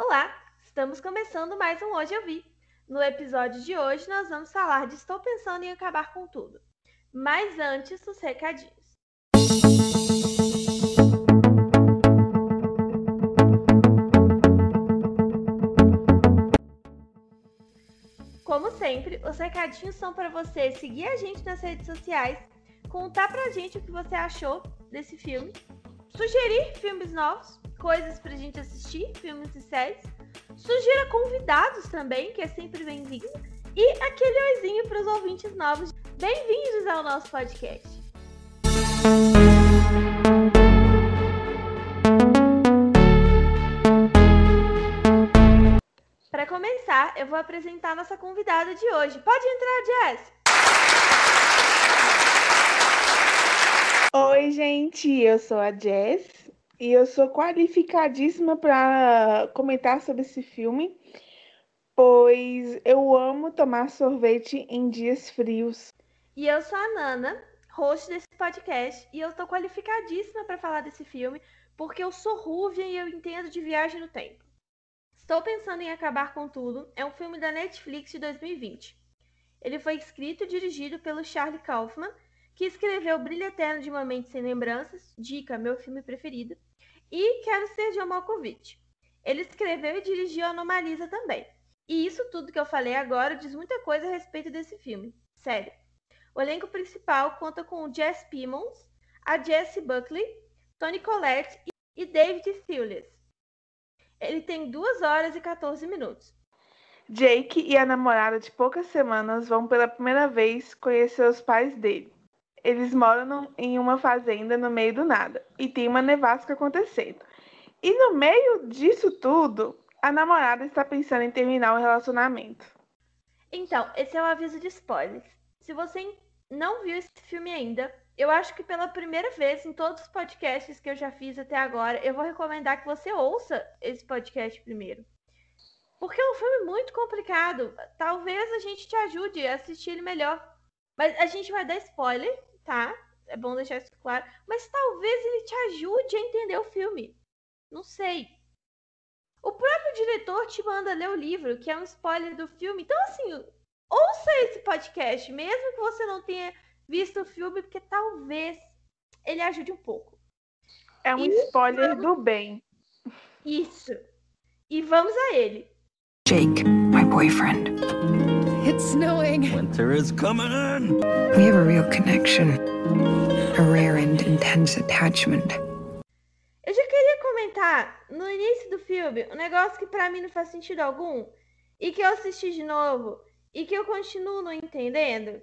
Olá, estamos começando mais um Hoje Eu Vi. No episódio de hoje nós vamos falar de Estou Pensando em Acabar com Tudo. Mas antes, os recadinhos. Como sempre, os recadinhos são para você seguir a gente nas redes sociais, contar pra gente o que você achou desse filme, sugerir filmes novos, coisas pra gente assistir, filmes e séries, sugira convidados também, que é sempre bem-vindo, e aquele oizinho para os ouvintes novos. Bem-vindos ao nosso podcast. Para começar, eu vou apresentar nossa convidada de hoje. Pode entrar, Jess! Oi, gente, eu sou a Jess e eu sou qualificadíssima para comentar sobre esse filme, pois eu amo tomar sorvete em dias frios. E eu sou a Nana, host desse podcast, e eu tô qualificadíssima para falar desse filme, porque eu sou Rúvia e eu entendo de viagem no tempo. Estou pensando em acabar com tudo. É um filme da Netflix de 2020. Ele foi escrito e dirigido pelo Charlie Kaufman, que escreveu Brilho Eterno de Uma Mente Sem Lembranças, dica, meu filme preferido, e Quero Ser John Malkovich. Ele escreveu e dirigiu Anomalisa também. E isso tudo que eu falei agora diz muita coisa a respeito desse filme. Sério. O elenco principal conta com o Jess Pimmons, a Jessie Buckley, Tony Collette e David Thewlis. Ele tem 2 horas e 14 minutos. Jake e a namorada de poucas semanas vão pela primeira vez conhecer os pais dele. Eles moram em uma fazenda no meio do nada e tem uma nevasca acontecendo. E no meio disso tudo, a namorada está pensando em terminar o relacionamento. Então, esse é o aviso de spoilers. Se você não viu esse filme ainda, eu acho que pela primeira vez em todos os podcasts que eu já fiz até agora, eu vou recomendar que você ouça esse podcast primeiro. Porque é um filme muito complicado. Talvez a gente te ajude a assistir ele melhor. Mas a gente vai dar spoiler, tá? É bom deixar isso claro. Mas talvez ele te ajude a entender o filme. Não sei. O próprio diretor te manda ler o livro, que é um spoiler do filme. Então, assim, ouça esse podcast, mesmo que você não tenha visto o filme, porque talvez ele ajude um pouco. É um e spoiler vamos... do bem. Isso. E vamos a ele. Jake, my boyfriend. It's snowing. Winter is coming in. We have a real connection. A rare and intense attachment. Eu já queria comentar no início do filme um negócio que para mim não faz sentido algum e que eu assisti de novo e que eu continuo não entendendo.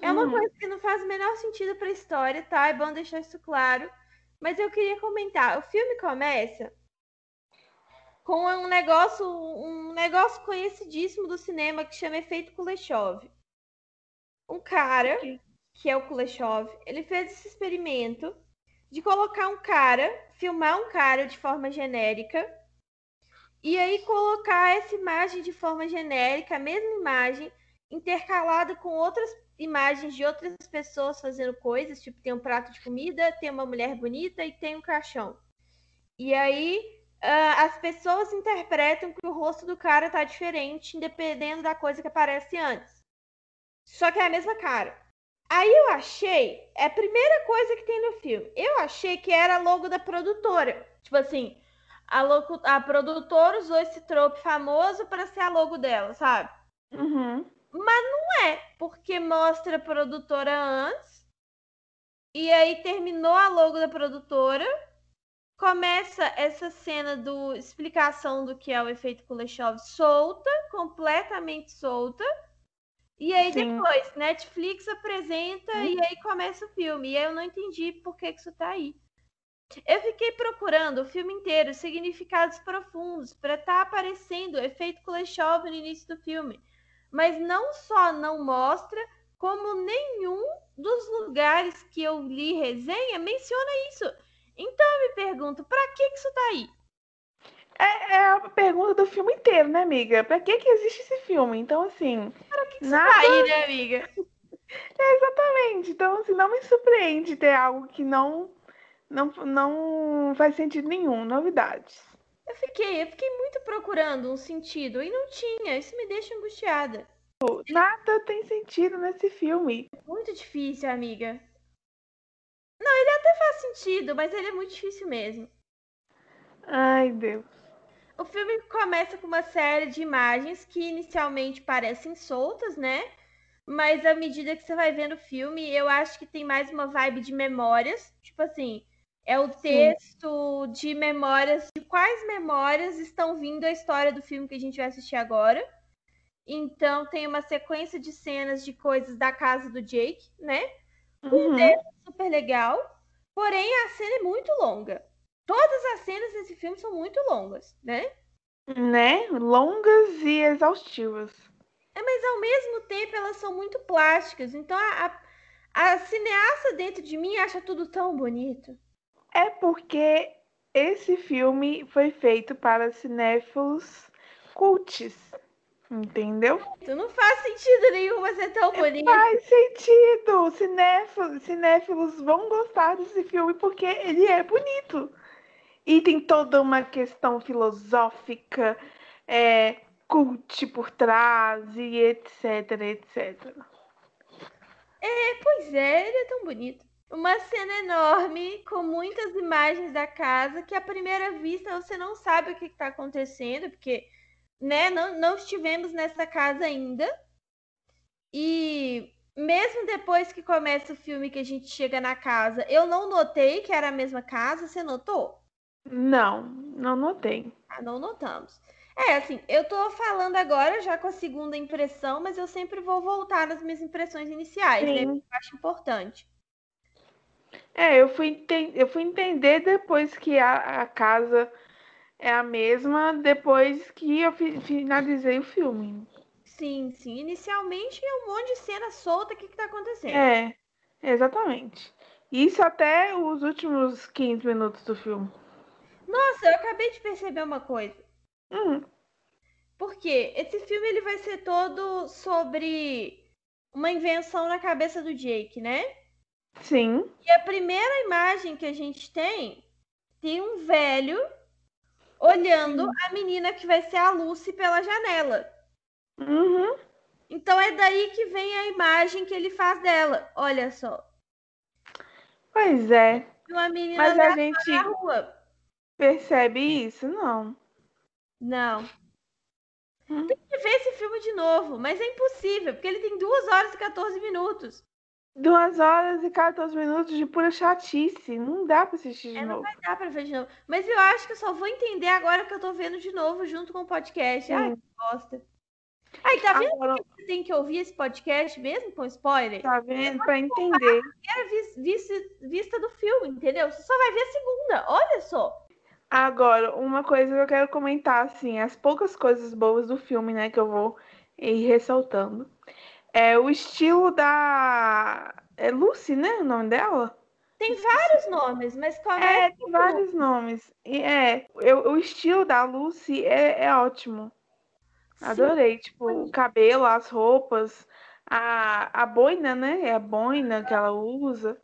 É uma hum. coisa que não faz o menor sentido para a história, tá? É bom deixar isso claro. Mas eu queria comentar. O filme começa com um negócio, um negócio conhecidíssimo do cinema que chama Efeito Kuleshov. Um cara, que é o Kuleshov, ele fez esse experimento de colocar um cara, filmar um cara de forma genérica, e aí colocar essa imagem de forma genérica, a mesma imagem, intercalada com outras imagens de outras pessoas fazendo coisas, tipo, tem um prato de comida, tem uma mulher bonita e tem um caixão. E aí as pessoas interpretam que o rosto do cara tá diferente, dependendo da coisa que aparece antes. Só que é a mesma cara. Aí eu achei, é a primeira coisa que tem no filme. Eu achei que era logo da produtora. Tipo assim, a, logo, a produtora usou esse trope famoso para ser a logo dela, sabe? Uhum. Mas não é, porque mostra a produtora antes. E aí terminou a logo da produtora. Começa essa cena do explicação do que é o efeito Kuleshov solta, completamente solta. E aí Sim. depois, Netflix apresenta hum. e aí começa o filme. E aí eu não entendi por que, que isso tá aí. Eu fiquei procurando o filme inteiro, significados profundos, para estar tá aparecendo o efeito Kuleshov no início do filme mas não só não mostra, como nenhum dos lugares que eu li resenha menciona isso. Então eu me pergunto, para que, que isso tá aí? É, é, a pergunta do filme inteiro, né, amiga? Pra que, que existe esse filme? Então, assim. Para que, que nada... isso tá aí, né, amiga? É, exatamente. Então, assim, não me surpreende ter algo que não, não, não faz sentido nenhum. Novidades. Eu fiquei, eu fiquei muito procurando um sentido e não tinha. Isso me deixa angustiada. Nada tem sentido nesse filme. Muito difícil, amiga. Não, ele até faz sentido, mas ele é muito difícil mesmo. Ai, Deus. O filme começa com uma série de imagens que inicialmente parecem soltas, né? Mas à medida que você vai vendo o filme, eu acho que tem mais uma vibe de memórias. Tipo assim, é o texto Sim. de memórias, de quais memórias estão vindo a história do filme que a gente vai assistir agora. Então tem uma sequência de cenas de coisas da casa do Jake, né? Um uhum. texto super legal. Porém, a cena é muito longa. Todas as cenas desse filme são muito longas, né? Né? Longas e exaustivas. É, mas ao mesmo tempo elas são muito plásticas. Então a, a, a cineasta dentro de mim acha tudo tão bonito. É porque esse filme foi feito para cinéfilos cults. Entendeu? Isso não faz sentido nenhum é tão bonito. Faz sentido. Cinéfilos, cinéfilos vão gostar desse filme porque ele é bonito. E tem toda uma questão filosófica, é, cult por trás e etc, etc. É, pois é, ele é tão bonito. Uma cena enorme com muitas imagens da casa que à primeira vista você não sabe o que está acontecendo, porque né, não, não estivemos nessa casa ainda. E mesmo depois que começa o filme que a gente chega na casa, eu não notei que era a mesma casa. Você notou? Não, não notei. Ah, não notamos. É, assim, eu tô falando agora já com a segunda impressão, mas eu sempre vou voltar nas minhas impressões iniciais, né? Eu acho importante. É, eu fui, eu fui entender depois que a, a casa é a mesma, depois que eu fi finalizei o filme. Sim, sim. Inicialmente é um monte de cena solta, o que, que tá acontecendo? É, exatamente. Isso até os últimos 15 minutos do filme. Nossa, eu acabei de perceber uma coisa. Hum. Porque esse filme ele vai ser todo sobre uma invenção na cabeça do Jake, né? Sim. E a primeira imagem que a gente tem tem um velho olhando a menina que vai ser a Lucy pela janela. Uhum. Então é daí que vem a imagem que ele faz dela. Olha só. Pois é. Uma menina Mas a gente na rua. percebe isso? Não. Não. Hum. Tem que ver esse filme de novo, mas é impossível, porque ele tem 2 horas e 14 minutos. 2 horas e 14 minutos de pura chatice. Não dá pra assistir de é, novo. Não vai dar pra ver de novo. Mas eu acho que eu só vou entender agora que eu tô vendo de novo junto com o podcast. Sim. Ai, que bosta. Aí, tá vendo Agora... que você tem que ouvir esse podcast mesmo com spoiler? Tá vendo? Pra entender. A vista, vista do filme, entendeu? Você só vai ver a segunda. Olha só. Agora, uma coisa que eu quero comentar, assim, as poucas coisas boas do filme, né, que eu vou ir ressaltando. É o estilo da. É Lucy, né? O nome dela? Tem vários nomes, mas qual é? É, tem vários nomes. E é, eu, o estilo da Lucy é, é ótimo. Adorei. Sim. Tipo, o cabelo, as roupas, a, a boina, né? É a boina que ela usa.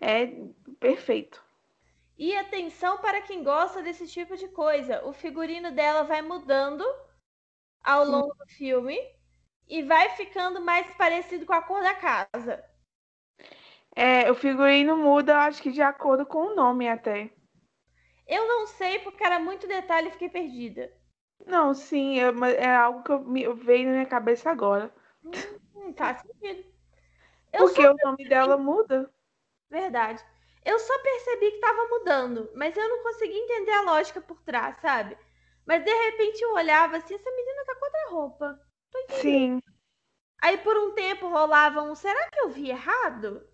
É perfeito. E atenção para quem gosta desse tipo de coisa. O figurino dela vai mudando ao longo do filme e vai ficando mais parecido com a cor da casa. É, o figurino muda, acho que de acordo com o nome até. Eu não sei porque era muito detalhe e fiquei perdida. Não, sim, é, é algo que eu, me, veio na minha cabeça agora. Hum, tá sentido. porque o nome dela muda. Verdade. Eu só percebi que tava mudando, mas eu não consegui entender a lógica por trás, sabe? Mas de repente eu olhava assim, essa menina tá com outra roupa. Sim. Aí por um tempo rolava um, será que eu vi errado?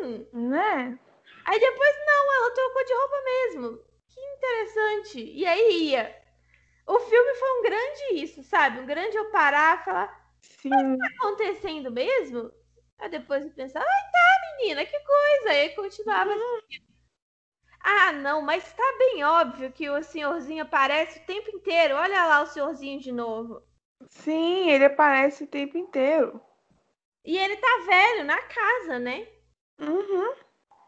Hum. Né? Aí depois, não, ela trocou de roupa mesmo. Que interessante. E aí ia. O filme foi um grande isso, sabe? Um grande eu parar e falar, Sim. o que tá acontecendo mesmo? Aí depois eu pensar, ai tá, menina, que coisa. Aí continuava uhum. Ah, não, mas tá bem óbvio que o senhorzinho aparece o tempo inteiro. Olha lá o senhorzinho de novo. Sim, ele aparece o tempo inteiro. E ele tá velho na casa, né? Uhum.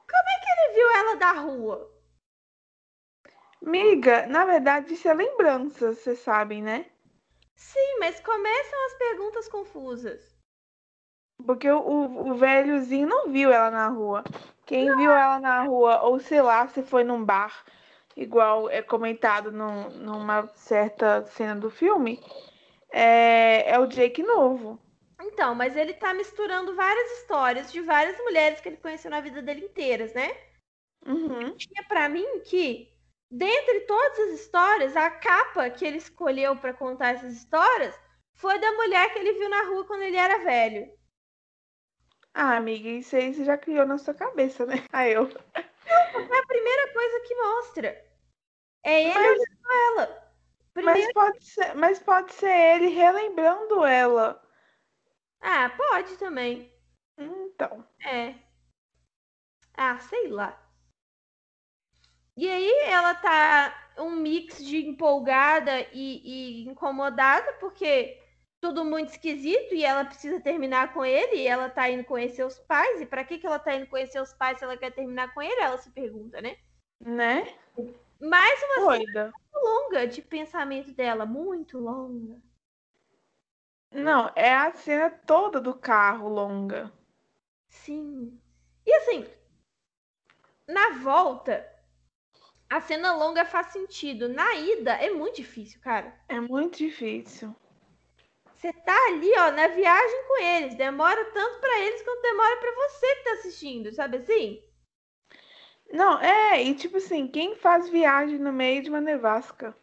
Como é que ele viu ela da rua? Miga, na verdade isso é lembrança, vocês sabem, né? Sim, mas começam as perguntas confusas. Porque o, o, o velhozinho não viu ela na rua. Quem viu ela na rua, ou sei lá, se foi num bar, igual é comentado num, numa certa cena do filme, é, é o Jake novo. Então, mas ele tá misturando várias histórias de várias mulheres que ele conheceu na vida dele inteiras, né? Uhum. Tinha pra mim que, dentre todas as histórias, a capa que ele escolheu pra contar essas histórias foi da mulher que ele viu na rua quando ele era velho. Ah, amiga, isso aí você já criou na sua cabeça, né? Aí eu. É a primeira coisa que mostra. É ele Mas- olhando ela. Primeiro... Mas pode ser, mas pode ser ele relembrando ela. Ah, pode também. Então. É. Ah, sei lá. E aí ela tá um mix de empolgada e, e incomodada, porque tudo muito esquisito e ela precisa terminar com ele e ela tá indo conhecer os pais. E pra que, que ela tá indo conhecer os pais se ela quer terminar com ele? Ela se pergunta, né? Né? Mais uma Doida. Longa de pensamento dela, muito longa. Não, é a cena toda do carro longa. Sim. E assim, na volta, a cena longa faz sentido. Na ida é muito difícil, cara. É muito difícil. Você tá ali, ó, na viagem com eles. Demora tanto pra eles quanto demora pra você que tá assistindo, sabe assim? Não, é, e tipo assim, quem faz viagem no meio de uma nevasca?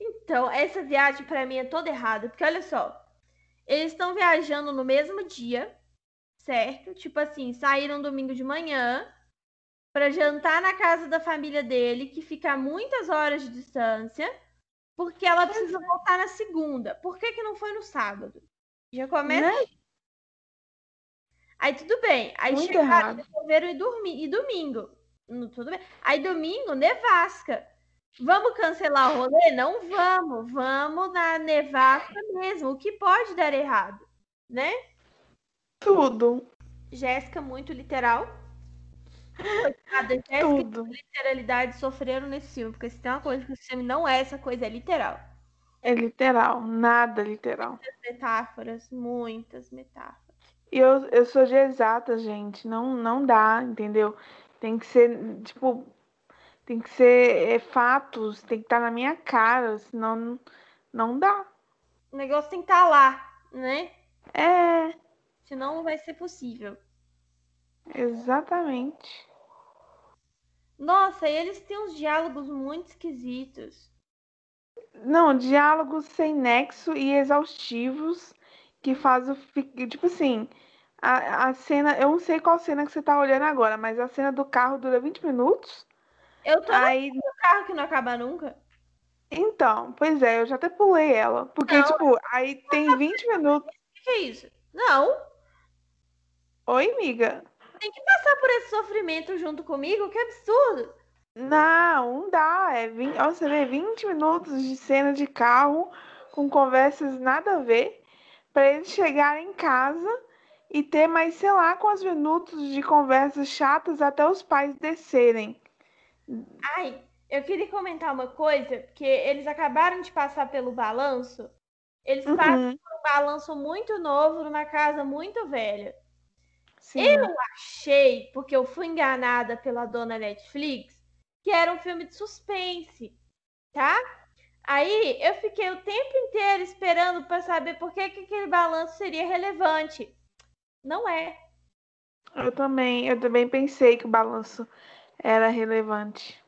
Então, essa viagem pra mim é toda errada, porque olha só, eles estão viajando no mesmo dia, certo? Tipo assim, saíram domingo de manhã pra jantar na casa da família dele, que fica a muitas horas de distância, porque ela precisa voltar na segunda. Por que que não foi no sábado? Já começa Né? Aí tudo bem. Aí Muito chegaram, resolveram ir dormir. E domingo. Tudo bem. Aí domingo, nevasca. Vamos cancelar o rolê? Não vamos. Vamos na nevasca mesmo. O que pode dar errado, né? Tudo, Jéssica, muito literal. Coitada, Jéssica e literalidade sofreram nesse filme. Porque se tem uma coisa que esse filme não é, essa coisa é literal. É literal, nada literal. Metáforas, muitas metáforas. E eu, eu sou de exata, gente. Não, não dá, entendeu? Tem que ser, tipo, tem que ser é, fatos, tem que estar na minha cara, senão não, não dá. O negócio tem que estar lá, né? É, Senão não vai ser possível. exatamente. Nossa, e eles têm uns diálogos muito esquisitos. Não, diálogos sem nexo e exaustivos que faz o. Tipo assim, a, a cena. Eu não sei qual cena que você tá olhando agora, mas a cena do carro dura 20 minutos. Eu tô Aí no carro que não acaba nunca. Então, pois é, eu já até pulei ela. Porque, Não. tipo, aí tem 20 minutos. O que, que é isso? Não. Oi, amiga. Tem que passar por esse sofrimento junto comigo? Que absurdo. Não, não dá. É 20, ó, você vê 20 minutos de cena de carro com conversas nada a ver para eles chegarem em casa e ter mais, sei lá, quantos minutos de conversas chatas até os pais descerem. Ai, eu queria comentar uma coisa, porque eles acabaram de passar pelo balanço. Eles passam Uhum, por um balanço muito novo numa casa muito velha. sim. Eu achei, porque eu fui enganada pela dona Netflix, que era um filme de suspense, tá? Aí eu fiquei o tempo inteiro esperando para saber por que, que aquele balanço seria relevante. Não é. Eu também, eu também pensei que o balanço era relevante.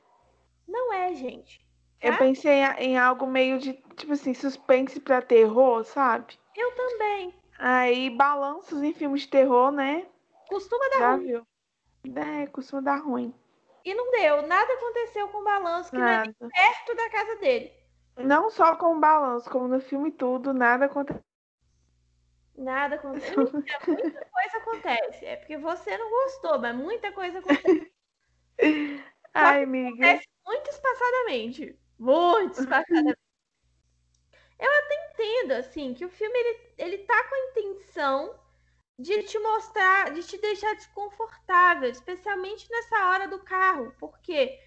Não é, gente. Eu Tá? pensei em- algo meio de, tipo assim, suspense pra terror, sabe? Eu também. Aí, balanços em filmes de terror, né? Costuma dar Já ruim. viu? É, costuma dar ruim. E não deu. Nada aconteceu com o balanço que não é Nada. perto da casa dele. Não só com o balanço, como no filme tudo, nada acontece. Nada aconteceu. Mentira, Muita coisa acontece. É porque você não gostou, mas muita coisa acontece. Ai, amiga. acontece muito espaçadamente. Muito espaçadamente. Eu até entendo, assim, que o filme ele, ele tá com a intenção de te mostrar, de te deixar desconfortável, especialmente nessa hora do carro, porque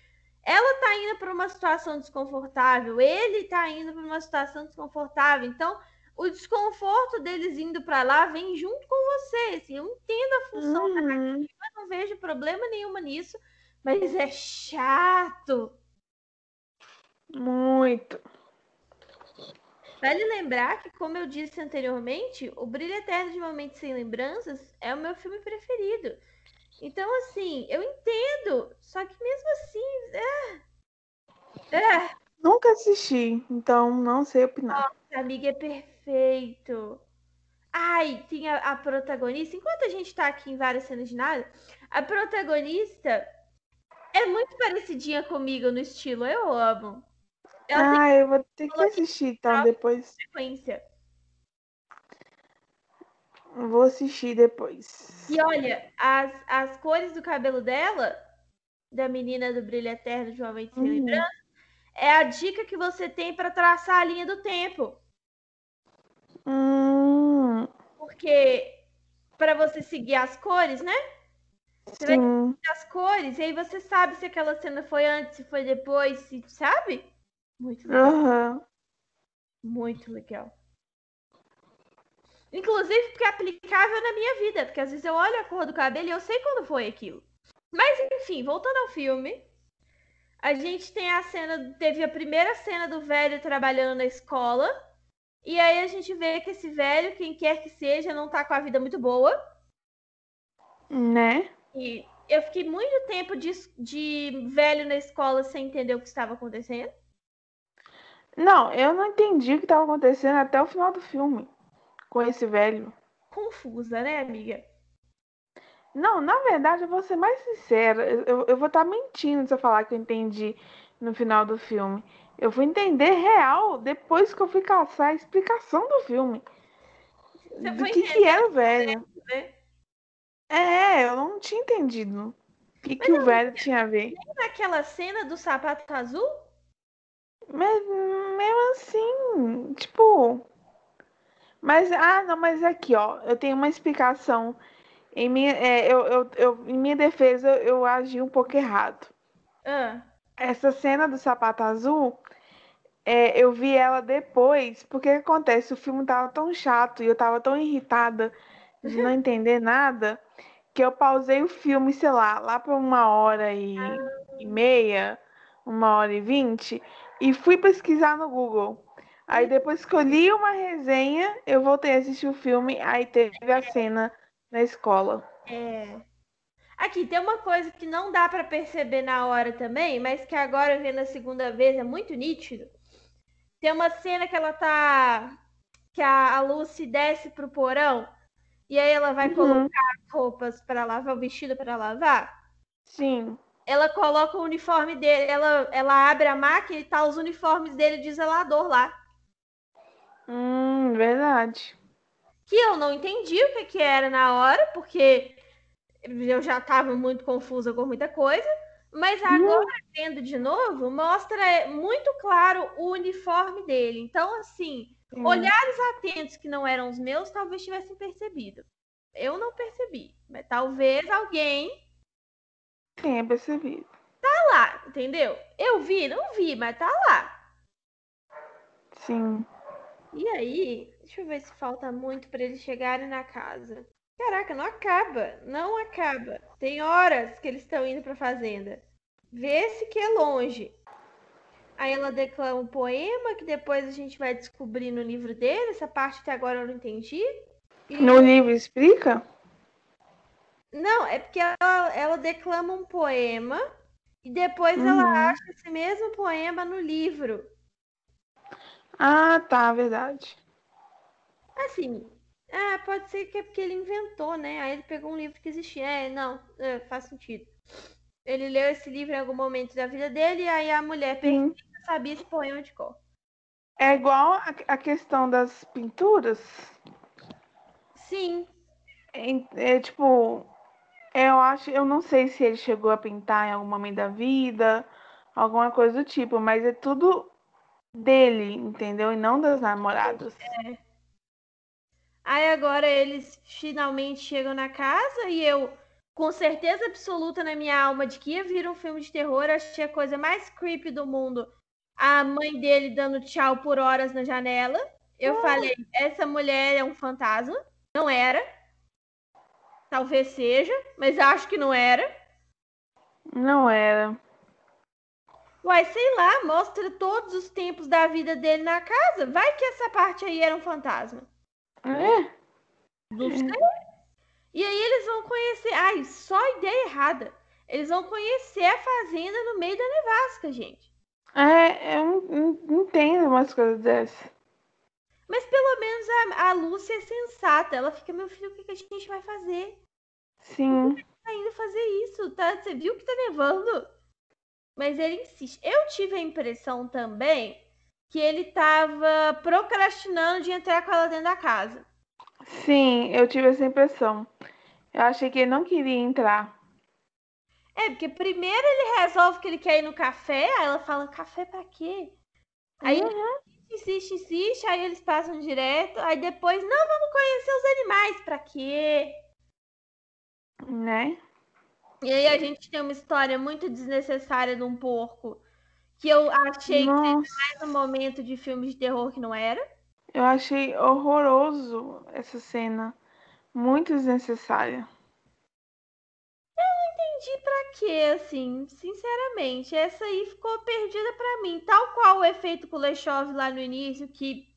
ela tá indo para uma situação desconfortável, ele tá indo para uma situação desconfortável. Então, o desconforto deles indo para lá vem junto com você. Assim, eu entendo a função Uhum. narrativa, não vejo problema nenhuma nisso, mas é chato. Muito. Vale lembrar que, como eu disse anteriormente, O Brilho Eterno de Momentos Sem Lembranças é o meu filme preferido. Então, assim, eu entendo, só que mesmo assim, é. É, Nunca assisti, então não sei opinar. amiga, é perfeito. Ai, tem a, a protagonista. Enquanto a gente tá aqui em várias cenas de nada, a protagonista é muito parecidinha comigo no estilo. Eu amo. Ela tem Ah, eu vou ter que assistir então depois. sequência. Vou assistir depois. E olha, as, as cores do cabelo dela, da menina do Brilho Eterno de Uma Mente Sem Uhum. Lembrança, é a dica que você tem pra traçar a linha do tempo. Hum, Porque pra você seguir as cores, né? Você vai sim. as cores, e aí você sabe se aquela cena foi antes, se foi depois, se, sabe? Muito legal. Aham. Muito legal. Inclusive porque é aplicável na minha vida, porque às vezes eu olho a cor do cabelo e eu sei quando foi aquilo. Mas enfim, voltando ao filme, a gente tem a cena, teve a primeira cena do velho trabalhando na escola, e aí a gente vê que esse velho, quem quer que seja, não tá com a vida muito boa. Né? E eu fiquei muito tempo de, de velho na escola sem entender o que estava acontecendo. Não, eu não entendi o que estava acontecendo até o final do filme com esse velho. Confusa, né, amiga? Não, na verdade, eu vou ser mais sincera. Eu, eu- vou estar mentindo se eu falar que eu entendi no final do filme. Eu fui entender real depois que eu fui caçar a explicação do filme. Você do que, que era o velho. né? É, eu não tinha entendido. O que, que o velho tinha a ver. Naquela cena do sapato azul? Mas mesmo assim, tipo. Mas, ah, não, mas aqui, ó, eu tenho uma explicação. Em minha, é, eu, eu, eu- em minha defesa, eu agi um pouco errado. Ah, Essa cena do sapato azul, é, eu vi ela depois, porque acontece? O filme tava tão chato e eu tava tão irritada de não entender nada, que eu pausei o filme, sei lá, lá pra uma hora e, e meia, uma hora e vinte, e fui pesquisar no Google. Aí depois que eu li uma resenha, eu voltei a assistir o filme, aí teve a cena na escola. é. Aqui, tem uma coisa que não dá pra perceber na hora também, mas que agora vendo a segunda vez é muito nítido. Tem uma cena que ela tá. que a, a Lucy desce pro porão e aí ela vai Uhum. colocar as roupas pra lavar, o vestido pra lavar. Sim. Ela coloca o uniforme dele, ela, ela abre a máquina e tá os uniformes dele de zelador lá. Hum, verdade. que eu não entendi o que, que era na hora, porque eu já estava muito confusa com muita coisa. Mas agora, vendo de novo, mostra muito claro o uniforme dele. Então, assim, Sim. olhares atentos que não eram os meus, talvez tivessem percebido. Eu não percebi, mas talvez alguém é percebido. tá lá, entendeu? Eu vi, não vi, mas tá lá. Sim. E aí, deixa eu ver se falta muito para eles chegarem na casa. Caraca, não acaba, não acaba. Tem horas que eles estão indo pra fazenda. Vê-se que é longe. Aí ela declama um poema que depois a gente vai descobrir no livro dele. Essa parte até agora eu não entendi. E- No livro explica? Não, é porque ela, ela declama um poema e depois Uhum. ela acha esse mesmo poema no livro. Ah, tá, verdade. Assim, ah, pode ser que é porque ele inventou, né? Aí ele pegou um livro que existia. É, não, é, faz sentido. Ele leu esse livro em algum momento da vida dele e aí a mulher perfeita sabia esse poema de cor. É igual a, a questão das pinturas. Sim, É, é, tipo, eu acho, eu não sei se ele chegou a pintar em algum momento da vida, alguma coisa do tipo, mas é tudo dele, entendeu? E não das namoradas. Aí agora eles finalmente chegam na casa e eu com certeza absoluta na minha alma de que ia vir um filme de terror. Achei a coisa mais creepy do mundo. A mãe dele dando tchau por horas na janela. Eu falei, essa mulher é um fantasma. Não era. Talvez seja, mas acho que não era. Não era. Uai, sei lá, mostra todos os tempos da vida dele na casa. Vai que essa parte aí era um fantasma. É? Não sei. E aí eles vão conhecer. Ai, só ideia errada. Eles vão conhecer a fazenda no meio da nevasca, gente. É, eu não, entendo umas coisas dessas. Mas pelo menos a, a Lúcia é sensata. Ela fica, meu filho, o que, que a gente vai fazer? Sim. Tá indo fazer isso, tá? Você viu que tá nevando? Mas ele insiste. Eu tive a impressão também que ele tava procrastinando de entrar com ela dentro da casa. Sim, eu tive essa impressão. Eu achei que ele não queria entrar. É, porque primeiro ele resolve que ele quer ir no café, aí ela fala, café pra quê? Aí ele insiste, insiste, aí eles passam direto, aí depois, não, vamos conhecer os animais, pra quê? Né? E aí a gente tem uma história muito desnecessária de um porco, que eu achei que Nossa, mais um momento de filme de terror que não era. eu achei horroroso essa cena. Muito desnecessária. Entendi pra quê, assim, sinceramente. Essa aí ficou perdida pra mim. Tal qual o efeito Kuleshov lá no início, que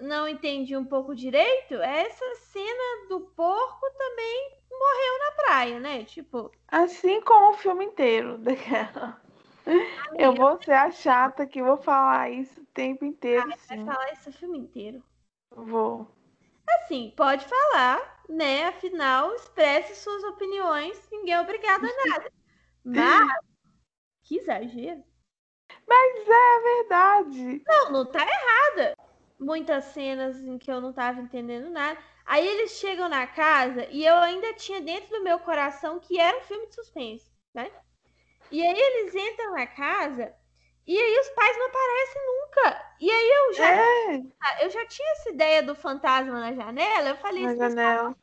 não entendi um pouco direito. Essa cena do porco também morreu na praia, né? Tipo, Assim como o filme inteiro daquela. Eu vou ser a chata que vou falar isso o tempo inteiro, vai sim. falar esse filme inteiro. Vou. Assim, pode falar, né? Afinal, expresse suas opiniões, ninguém é obrigado a nada. Mas, que exagero. Mas é verdade. Não, não tá errada. Muitas cenas em que eu não tava entendendo nada. Aí eles chegam na casa e eu ainda tinha dentro do meu coração que era um filme de suspense, né? E aí eles entram na casa e aí os pais não aparecem nunca. E aí eu já, É, eu já tinha essa ideia do fantasma na janela. Eu falei, na "Esse pessoal janela.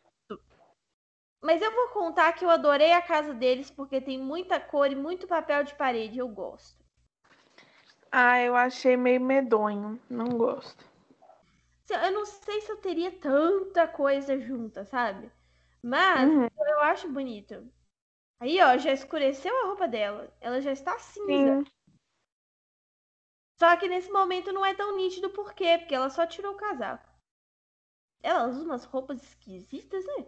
Mas eu vou contar que eu adorei a casa deles porque tem muita cor e muito papel de parede. Eu gosto. Ah, eu achei meio medonho. Não gosto. Eu não sei se eu teria tanta coisa junta, sabe? Mas Uhum. eu acho bonito. Aí, ó, já escureceu a roupa dela. Ela já está cinza. Sim. Só que nesse momento não é tão nítido por quê? Porque ela só tirou o casaco. Ela usa umas roupas esquisitas, né?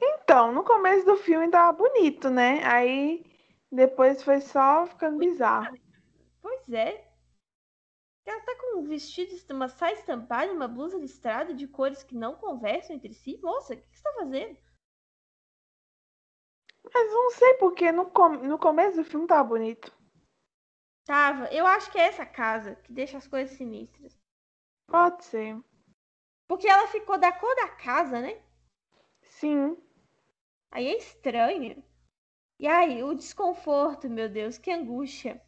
Então, no começo do filme tava bonito, né? Aí depois foi só ficando bizarro. Pois é. Ela tá com um vestido, uma saia estampada e uma blusa listrada de cores que não conversam entre si. Moça, o que que você tá fazendo? Mas não sei porque no, com- no começo do filme tava bonito. Tava. Eu acho que é essa casa que deixa as coisas sinistras. Pode ser. Porque ela ficou da cor da casa, né? Sim. Aí é estranho. E aí, o desconforto, meu Deus, que angústia.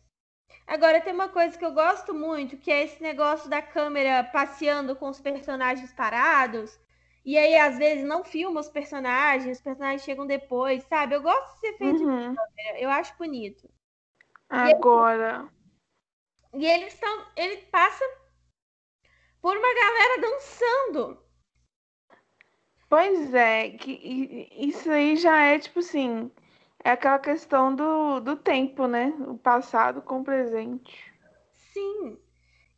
Agora tem uma coisa que eu gosto muito, que é esse negócio da câmera passeando com os personagens parados. E aí, às vezes, não filma os personagens, os personagens chegam depois, sabe? Eu gosto desse efeito, de Uhum. câmera, eu acho bonito. Agora. E eles estão. Ele passa por uma galera dançando. Pois é, que isso aí já é tipo assim, é aquela questão do, do tempo, né? O passado com o presente. Sim.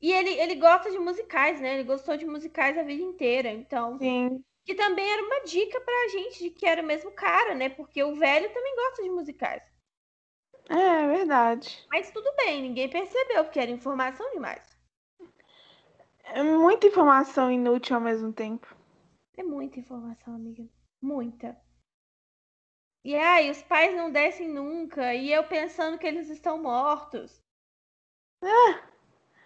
E ele, ele gosta de musicais, né? Ele gostou de musicais a vida inteira. Então, Sim. que também era uma dica pra gente de que era o mesmo cara, né? Porque o velho também gosta de musicais. É, é verdade. Mas tudo bem, ninguém percebeu, porque era informação demais. É muita informação inútil ao mesmo tempo. É muita informação, amiga. Muita. E aí, os pais não descem nunca. E eu pensando que eles estão mortos.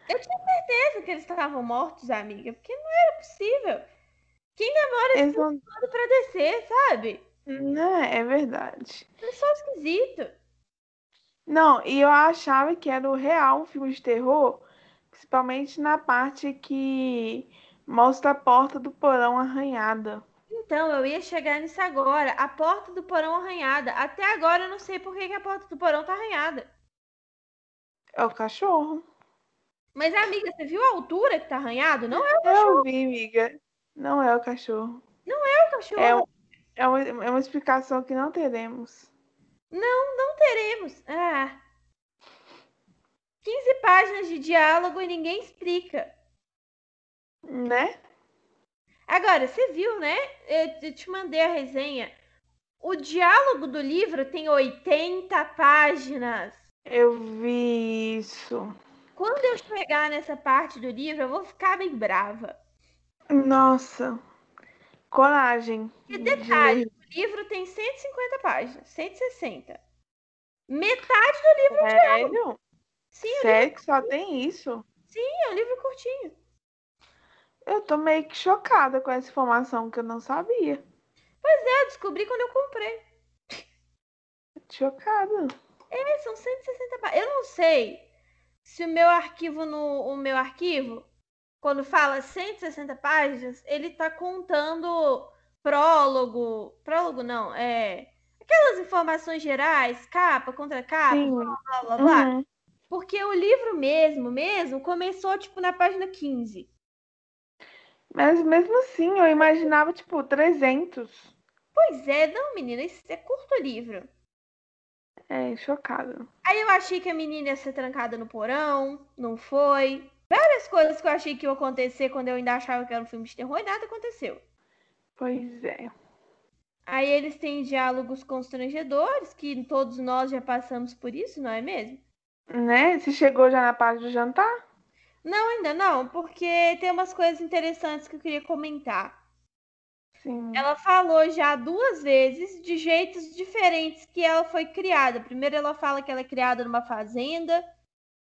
Eu tinha certeza que eles estavam mortos, amiga. Porque não era possível. Quem demora Eles não... tanto pra descer, sabe? Né, é verdade. É só esquisito. Não, e eu achava que era o real um filme de terror, principalmente na parte que mostra a porta do porão arranhada. Então, eu ia chegar nisso agora. A porta do porão arranhada. Até agora eu não sei por que, que a porta do porão tá arranhada. É o cachorro. Mas, amiga, você viu a altura que tá arranhado? Não é o Eu cachorro. vi, amiga. Não é o cachorro. É o cachorro. É, um- é, uma, é uma explicação que não teremos. Não, não teremos. Ah. 15 páginas de diálogo e ninguém explica. Né? Agora, você viu, né? Eu te mandei a resenha. O diálogo do livro tem 80 páginas. Eu vi isso. Quando eu chegar nessa parte do livro, eu vou ficar bem brava. Nossa. Coragem. E de detalhe, ler. o livro tem 150 páginas, 160. Metade do livro é diálogo. Sério? Sim, Sério que só tem isso? livro- é um livro curtinho. Eu tô meio que chocada com essa informação que eu não sabia. É, eu descobri quando eu comprei. Chocada. É, são 160 páginas. Eu não sei se o meu arquivo no o meu arquivo, quando fala 160 páginas, ele tá contando prólogo, prólogo não, é aquelas informações gerais, capa contra capa, Sim. blá blá blá. Uhum. Porque o livro mesmo, mesmo, começou tipo na página 15. Mas mesmo assim, eu imaginava, tipo, 300. Pois é, não, menina, isso é curto livro. É, chocada. Aí eu achei que a menina ia ser trancada no porão, não foi. Várias coisas que eu achei que iam acontecer quando eu ainda achava que era um filme de terror e nada aconteceu. Pois é. Aí eles têm diálogos constrangedores, que todos nós já passamos por isso, não é mesmo? Né? Você chegou já na parte do jantar? Não, ainda não, porque tem umas coisas interessantes que eu queria comentar. Sim. Ela falou já duas vezes de jeitos diferentes que ela foi criada. Primeiro ela fala que ela é criada numa fazenda,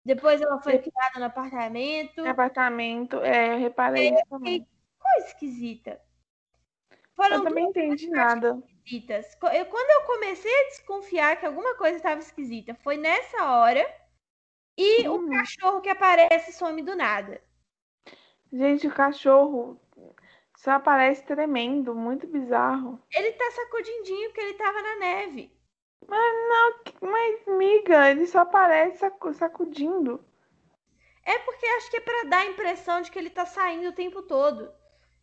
depois ela foi criada no apartamento. Apartamento, é, eu reparei isso também. Coisa esquisita. Foram Eu também entendi nada. esquisitas. Eu- quando eu comecei a desconfiar que alguma coisa estava esquisita, foi nessa hora. E o Hum. cachorro que aparece some do nada. Gente, o cachorro só aparece tremendo, muito bizarro. Ele tá sacudindinho porque ele tava na neve. Mas, miga, ele só aparece sacu- sacudindo. É porque acho que é pra dar a impressão de que ele tá saindo o tempo todo.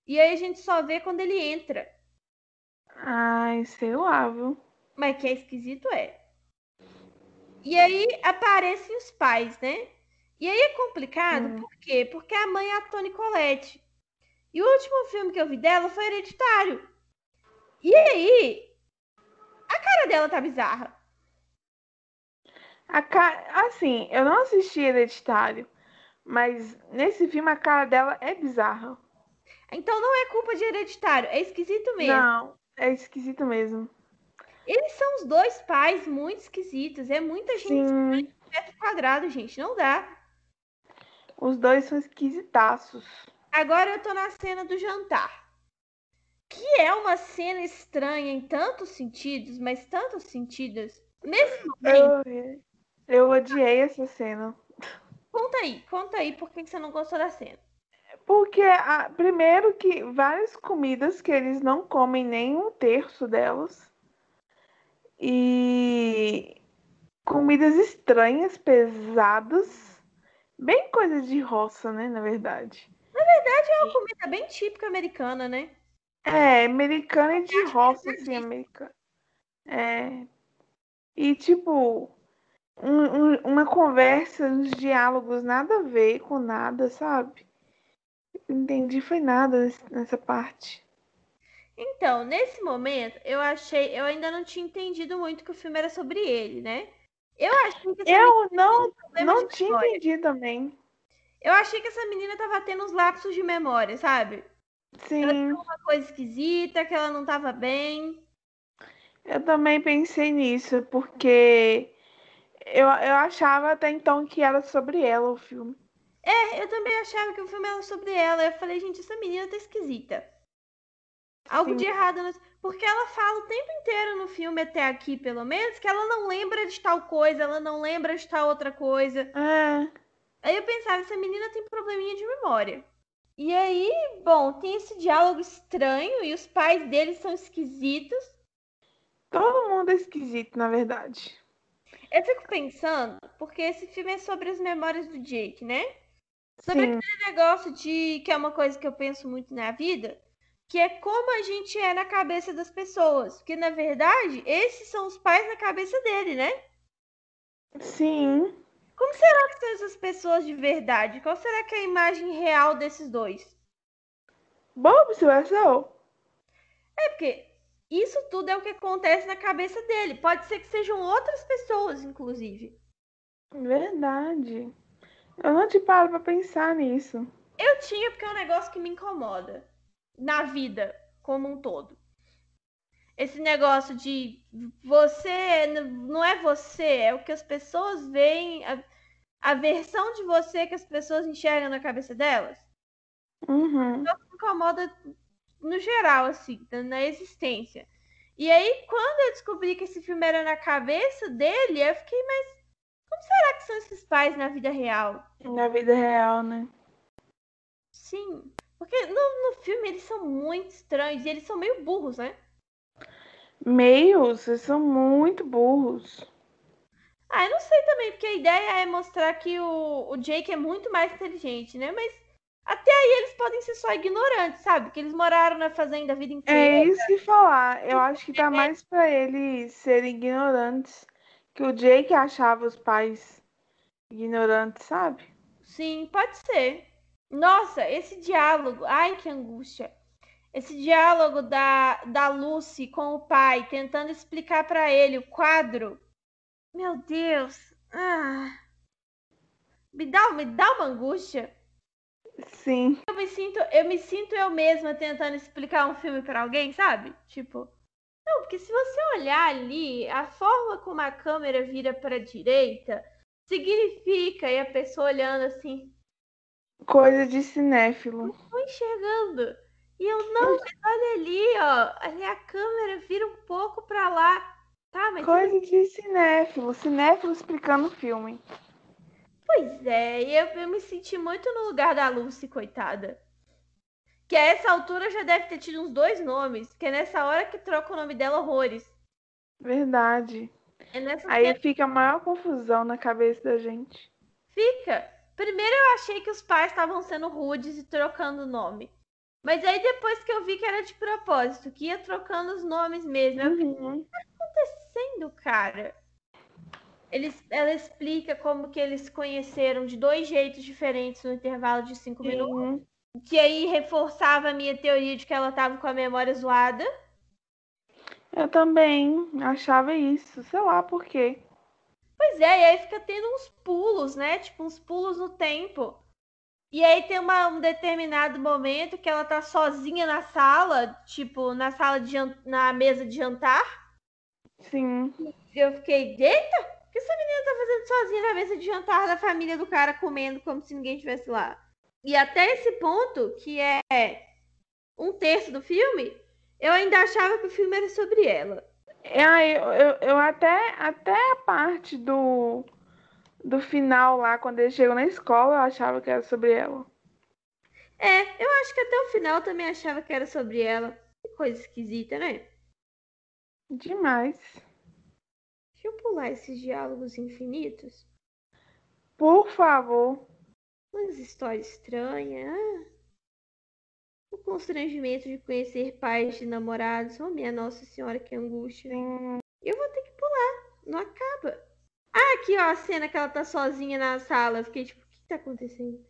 E aí a gente só vê quando ele entra. Ai, sei lá, viu? Mas que é esquisito é. E aí aparecem os pais, né? E aí é complicado, Hum. por quê? Porque a mãe é a Toni Collette. E o último filme que eu vi dela foi Hereditário. E aí, a cara dela tá bizarra. A. Assim, eu não assisti Hereditário, mas nesse filme a cara dela é bizarra. Então não é culpa de Hereditário, é esquisito mesmo. Não, é esquisito mesmo. Eles são os dois pais muito esquisitos. É muita gente Sim, metro quadrado, gente. Não dá. os dois são esquisitaços. Agora eu tô na cena do jantar. Que é uma cena estranha em tantos sentidos, mas tantos sentidos. Nesse momento, Eu, eu odiei essa cena. conta aí, conta aí por que você não gostou da cena. Porque, a- primeiro, que várias comidas que eles não comem nem um terço delas. E comidas estranhas, pesadas. Bem coisa de roça, né? Na verdade. É uma comida bem típica americana, né? É, americana e de roça, assim, americana. É. E, tipo, um- um- uma conversa, uns diálogos, nada a ver com nada, sabe? Entendi, foi nada nessa parte. Então, nesse momento, eu achei, eu ainda não tinha entendido muito que o filme era sobre ele, né? Eu achei que essa Eu não, não tinha memória. entendido também. Eu achei que essa menina tava tendo uns lapsos de memória, sabe? Sim, Uma coisa esquisita, que ela não tava bem. eu também pensei nisso, porque eu, eu achava até então que era sobre ela o filme. É, eu também achava que o filme era sobre ela. Eu falei, gente, essa menina tá esquisita. Algo Sim. de errado. no- Porque ela fala o tempo inteiro no filme, até aqui pelo menos, que ela não lembra de tal coisa, ela não lembra de tal outra coisa. É, Aí eu pensava, essa menina tem probleminha de memória. E aí, bom, tem esse diálogo estranho e os pais deles são esquisitos. Todo mundo é esquisito, na verdade. Eu fico pensando, porque esse filme é sobre as memórias do Jake, né? Sobre Sim. aquele negócio de que é uma coisa que eu penso muito na vida, que é como a gente é na cabeça das pessoas. Porque, na verdade, esses são os pais na cabeça dele, né? Sim. Como será que são essas pessoas de verdade? Qual será que é a imagem real desses dois? Boa observação. É porque isso tudo é o que acontece na cabeça dele. Pode ser que sejam outras pessoas, inclusive. Verdade. Eu não te paro pra pensar nisso. Eu tinha porque é um negócio que me incomoda na vida como um todo. Esse negócio de você não é você, é o que as pessoas veem, a, a versão de você que as pessoas enxergam na cabeça delas. Uhum. Me incomoda no geral, assim, na existência. E aí, quando eu descobri que esse filme era na cabeça dele, eu fiquei, mas como será que são esses pais na vida real? Na vida real, né? Sim. Porque no, no filme eles são muito estranhos e eles são meio burros, né? Meios, vocês são muito burros. Ah, eu não sei também, porque a ideia é mostrar que o, o Jake é muito mais inteligente, né? Mas até aí eles podem ser só ignorantes, sabe? Que eles moraram na fazenda a vida É inteira. isso que falar. Eu acho que tá mais pra eles serem ignorantes. Que o Jake achava os pais ignorantes, sabe? Sim, pode ser. Nossa, esse diálogo, ai que angústia. Esse diálogo da, da Lucy com o pai, tentando explicar pra ele o quadro. Meu Deus. Ah. Me dá, me dá uma angústia. Sim. Eu me sinto, eu me sinto eu mesma tentando explicar um filme pra alguém, sabe? Tipo, não, porque se você olhar ali, a forma como a câmera vira pra direita significa e a pessoa olhando assim, Coisa de cinéfilo. tô enxergando. E eu não, mas olha ali, ó, ali a câmera vira um pouco pra lá. Tá, mas Coisa de cinéfilo. Cinéfilo explicando o filme. Pois é, e eu, eu me senti muito no lugar da Lucy, coitada. Que a essa altura já deve ter tido uns dois nomes, que é nessa hora que troca o nome dela horrores. Verdade. É Aí cena fica a maior confusão na cabeça da gente. que fica. Primeiro eu achei que os pais estavam sendo rudes e trocando o nome. Mas aí depois que eu vi que era de propósito, que ia trocando os nomes mesmo, eu fiquei Uhum. acontecendo, cara? Eles, ela explica como que eles se conheceram de dois jeitos diferentes no intervalo de cinco minutos. Sim. Que aí reforçava a minha teoria de que ela tava com a memória zoada. Eu também achava isso. Sei lá por quê. Pois é, e aí fica tendo uns pulos, né? Tipo, uns pulos no tempo. E aí tem uma- um determinado momento que ela tá sozinha na sala, tipo, na sala de na mesa de jantar. Sim. E eu fiquei, eita, o que essa menina tá fazendo sozinha na mesa de jantar da família do cara comendo como se ninguém estivesse lá? E até esse ponto, que é um terço do filme, eu ainda achava que o filme era sobre ela. É, aí eu, eu, eu até, até a parte do, do final lá, quando eles chegam na escola, eu achava que era sobre ela. É, eu acho que até o final eu também achava que era sobre ela. Que coisa esquisita, né? Demais. Deixa eu pular esses diálogos infinitos. Por favor. Umas histórias estranhas. Ah. O constrangimento de conhecer pais de namorados. Oh, minha Nossa Senhora, que angústia. Eu vou ter que pular. Não acaba. Ah, aqui, ó, a cena que ela tá sozinha na sala. Eu fiquei tipo, o que tá acontecendo?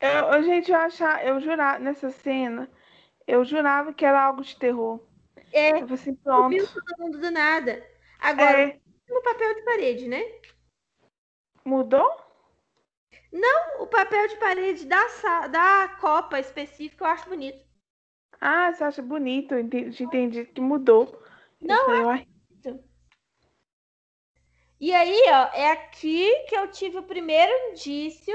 Eu, gente, eu achava, eu jurava, nessa cena, eu jurava que era algo de terror. É, Eu assim, pronto. todo mundo do nada. Agora, É, no papel de parede, né? mudou? O papel de parede da, da Copa específica eu acho bonito. Ah, você acha bonito, eu entendi, entendi que mudou. Eu Não, falei, uai, E aí, ó, é aqui que eu tive o primeiro indício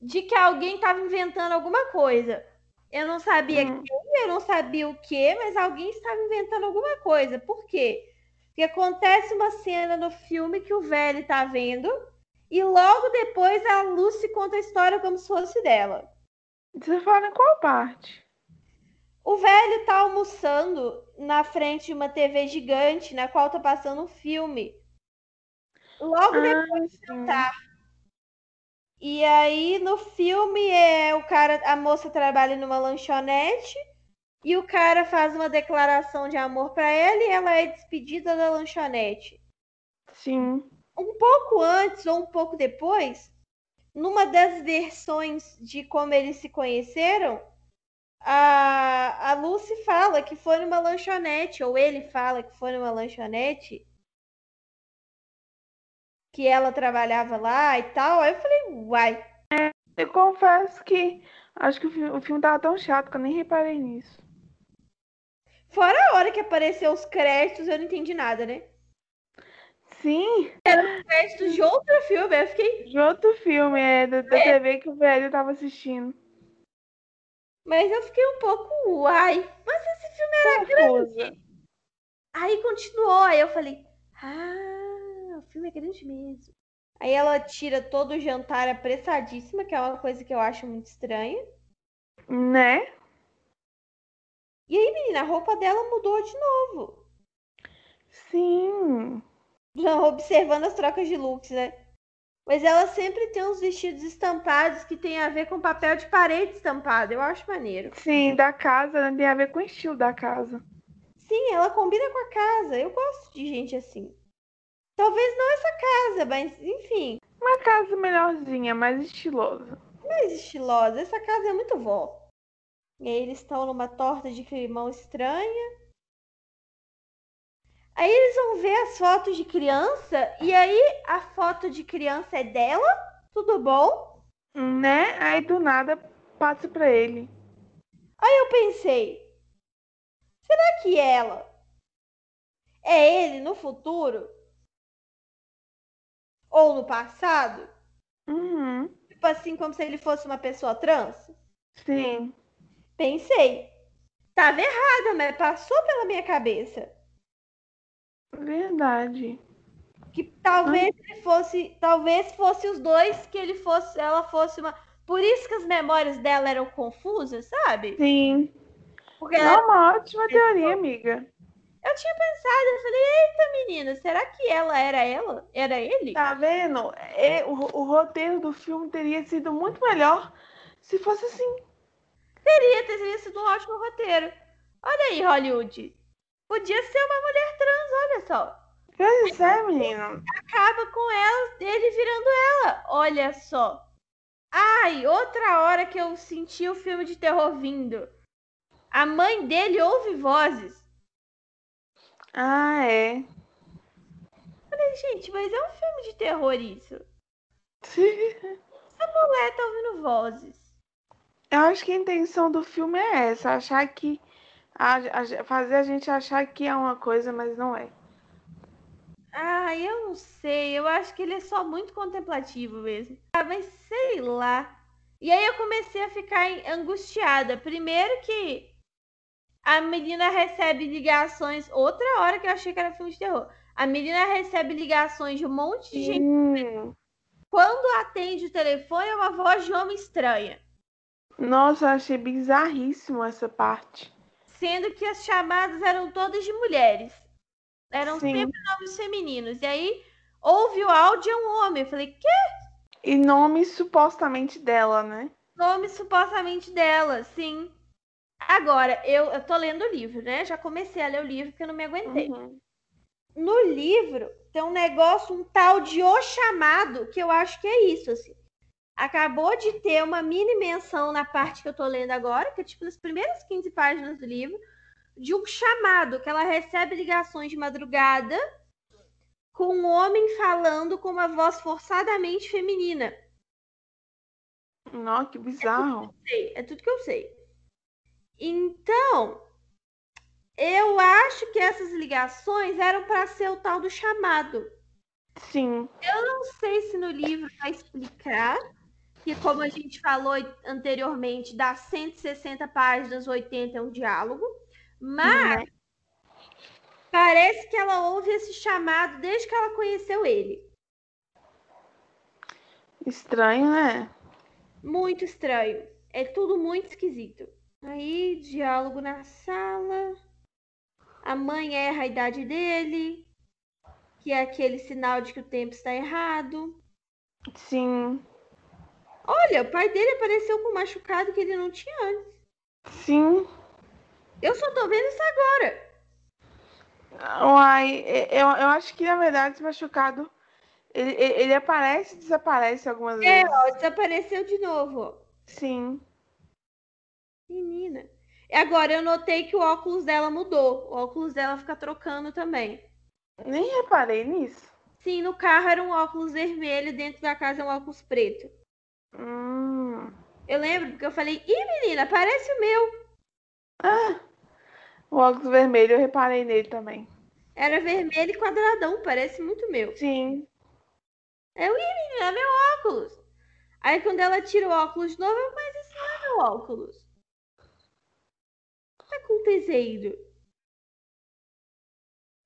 de que alguém estava inventando alguma coisa. Eu não sabia Hum. quem, eu não sabia o que, mas alguém estava inventando alguma coisa. Por quê? Porque acontece uma cena no filme que o velho tá vendo e logo depois a Lucy conta a história como se fosse dela. Você fala em qual parte? O velho tá almoçando na frente de uma TV gigante na qual tá passando um filme. Logo depois Ah, de sim. jantar. E aí no filme é o cara, a moça trabalha numa lanchonete e o cara faz uma declaração de amor pra ela e ela é despedida da lanchonete. Sim. Um pouco antes ou um pouco depois, numa das versões de como eles se conheceram, a, a Lucy fala que foi numa lanchonete, ou ele fala que foi numa lanchonete, que ela trabalhava lá e tal. Aí eu falei, uai, Eu confesso que acho que o filme, o filme tava tão chato que eu nem reparei nisso. fora a hora que apareceu os créditos, eu não entendi nada, né? Sim, Créditos de outro filme, eu fiquei, de outro filme, é da, da É. TV que o velho tava assistindo. mas eu fiquei um pouco, uai, mas esse filme era grande. Confusa. Aí continuou, aí eu falei, ah, o filme é grande mesmo. Aí ela tira todo o jantar apressadíssima, que é uma coisa que eu acho muito estranha. Né? E aí, menina, a roupa dela mudou de novo. Sim. Não, observando as trocas de looks, né? Mas ela sempre tem uns vestidos estampados que tem a ver com papel de parede estampado. Eu acho maneiro. Sim, da casa, né? Tem a ver com o estilo da casa. Sim, ela combina com a casa. Eu gosto de gente assim. Talvez não essa casa, mas enfim, Uma casa melhorzinha, mais estilosa. mais estilosa. Essa casa é muito vó. E aí eles estão numa torta de climão estranha. Aí eles vão ver as fotos de criança. E aí a foto de criança é dela. Tudo bom? Né? Aí do nada passa pra ele. Aí eu pensei, será que ela é ele no futuro? Ou no passado? Uhum. Tipo assim, como se ele fosse uma pessoa trans? Sim. Pensei. Tava errada, mas passou pela minha cabeça. Verdade. Que talvez ele fosse, talvez fosse os dois, que ele fosse, ela fosse uma. Por isso que as memórias dela eram confusas, sabe? Sim. Porque É ela uma ótima teoria, amiga. Eu tinha pensado, eu falei, eita menina, será que ela era ela? Era ele? Tá vendo? É, o, o roteiro do filme teria sido muito melhor se fosse assim. Teria, teria sido um ótimo roteiro. Olha aí, Hollywood. Podia ser uma mulher trans, olha só. Pois é, menina. Acaba com ela, ele virando ela. Olha só. Ai, outra hora que eu senti o filme de terror vindo. A mãe dele ouve vozes. Ah, é. Falei, gente, mas é um filme de terror isso. A mulher tá ouvindo vozes. Eu acho que a intenção do filme é essa, achar que. A- a- fazer a gente achar que é uma coisa, mas não é. Ah, eu não sei. Eu acho que ele é só muito contemplativo mesmo. Ah, mas sei lá. E aí eu comecei a ficar angustiada. Primeiro que a menina recebe ligações. Outra hora que eu achei que era filme de terror. A menina recebe ligações de um monte de gente. Hum. Quando atende o telefone, é uma voz de homem estranha. Nossa, eu achei bizarríssimo essa parte. Sendo que as chamadas eram todas de mulheres. Eram Sim. sempre nomes femininos. E aí, ouve o áudio é um homem. Eu falei, que E nome supostamente dela, né? nome supostamente dela, sim. Agora, eu, eu tô lendo o livro, né? Já comecei a ler o livro porque eu não me aguentei. Uhum. No livro tem um negócio, um tal de O Chamado, que eu acho que é isso, assim. Acabou de ter uma mini menção na parte que eu tô lendo agora, que é tipo nas primeiras 15 páginas do livro, de um chamado, que ela recebe ligações de madrugada com um homem falando com uma voz forçadamente feminina. Nossa, que bizarro. sei, é tudo que eu sei. Então, eu acho que essas ligações eram para ser o tal do chamado. Sim. Não sei se no livro vai explicar que, como a gente falou anteriormente, das 160 páginas, 80 é um diálogo, mas parece que ela ouve esse chamado desde que ela conheceu ele. Estranho, né? Muito estranho. É tudo muito esquisito. Aí, diálogo na sala. A mãe erra a idade dele, que é aquele sinal de que o tempo está errado. Sim, Olha, o pai dele apareceu com um machucado que ele não tinha antes. sim. Eu só tô vendo isso agora. Uai, eu, eu acho que na verdade esse machucado ele, ele aparece e desaparece algumas É, vezes. ó, desapareceu de novo, ó. Sim. Menina. Agora eu notei que o óculos dela mudou. O óculos dela fica trocando também. Nem reparei nisso. Sim, no carro era um óculos vermelho, dentro da casa é um óculos preto. Hum. Eu lembro porque eu falei, ih, menina, parece o meu. Ah, o óculos vermelho eu reparei nele também. Era vermelho e quadradão, parece muito meu. Sim. Eu, ih, menina, é meu óculos. Aí quando ela tira o óculos de novo, eu, mas esse não é meu óculos. O que tá acontecendo?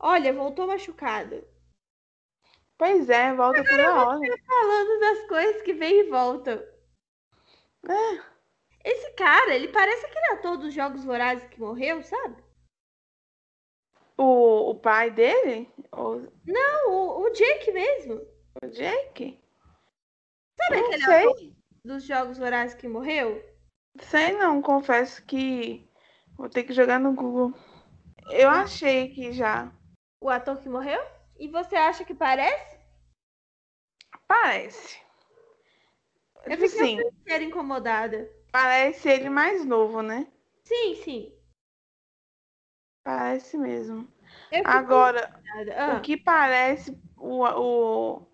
Olha, voltou machucado. Pois é, volta toda hora. Falando das coisas que vem e voltam. É, Esse cara, ele parece aquele ator dos Jogos Vorazes que morreu, sabe? o, o pai dele, Não, o, o Jake mesmo. o Jake, Sabe não aquele sei. ator dos Jogos Vorazes que morreu? Sei não, confesso que vou ter que jogar no Google. Eu achei que já. O ator que morreu? E você acha que parece? Parece. Eu fiquei assim, inteira incomodada. parece ele mais novo, né? Sim, sim. Parece mesmo. Agora. Ah, o que parece o, o,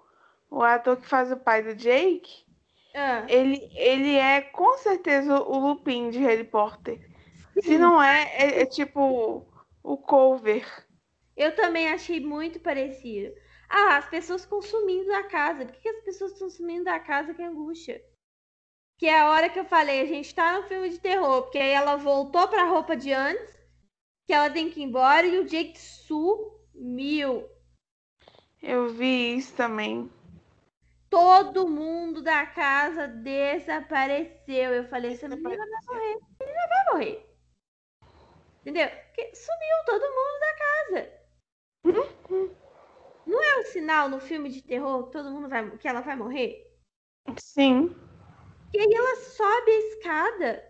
o ator que faz o pai do Jake, ah. ele, ele é com certeza o Lupin de Harry Potter. Se não é, é, é tipo o cover. Eu também achei muito parecido. Ah, as pessoas consumindo a casa. Por que as pessoas estão sumindo da casa? Que angústia. Que é a hora que eu falei, a gente tá no filme de terror. Porque aí ela voltou pra roupa de antes, que ela tem que ir embora, e o Jake sumiu. Eu vi isso também. Todo mundo da casa desapareceu. Eu falei, essa menina vai morrer. Essa menina vai morrer. Entendeu? Porque sumiu todo mundo da casa. Não é um sinal no filme de terror que todo mundo vai, que ela vai morrer? Sim. E aí ela sobe a escada.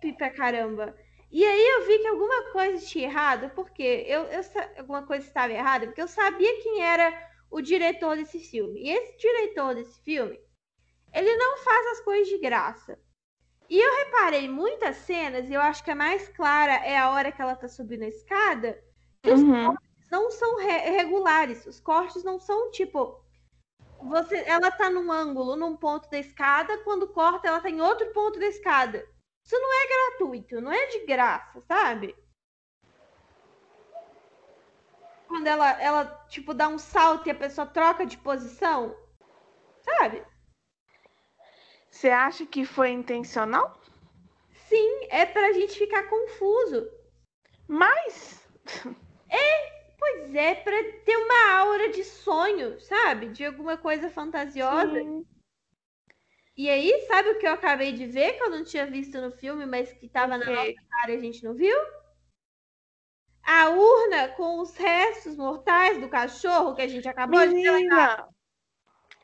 Creepy pra caramba. E aí eu vi que alguma coisa tinha errado, porque eu, eu alguma coisa estava errada, porque eu sabia quem era o diretor desse filme. E esse diretor desse filme, ele não faz as coisas de graça. E eu reparei muitas cenas, e eu acho que a mais clara é a hora que ela tá subindo a escada, que os Uhum. não são re- regulares. Os cortes não são tipo. Você, ela tá num ângulo, num ponto da escada, quando corta, ela tá em outro ponto da escada. Isso não é gratuito, não é de graça, sabe? Quando ela, ela tipo, dá um salto e a pessoa troca de posição, sabe? Você acha que foi intencional? Sim, é pra gente ficar confuso. Mas Pois é, pra ter uma aura de sonho, sabe? De alguma coisa fantasiosa. Sim. E aí, sabe o que eu acabei de ver que eu não tinha visto no filme, mas que tava na Ok. nossa cara e a gente não viu? A urna com os restos mortais do cachorro que a gente acabou de ver. Menina,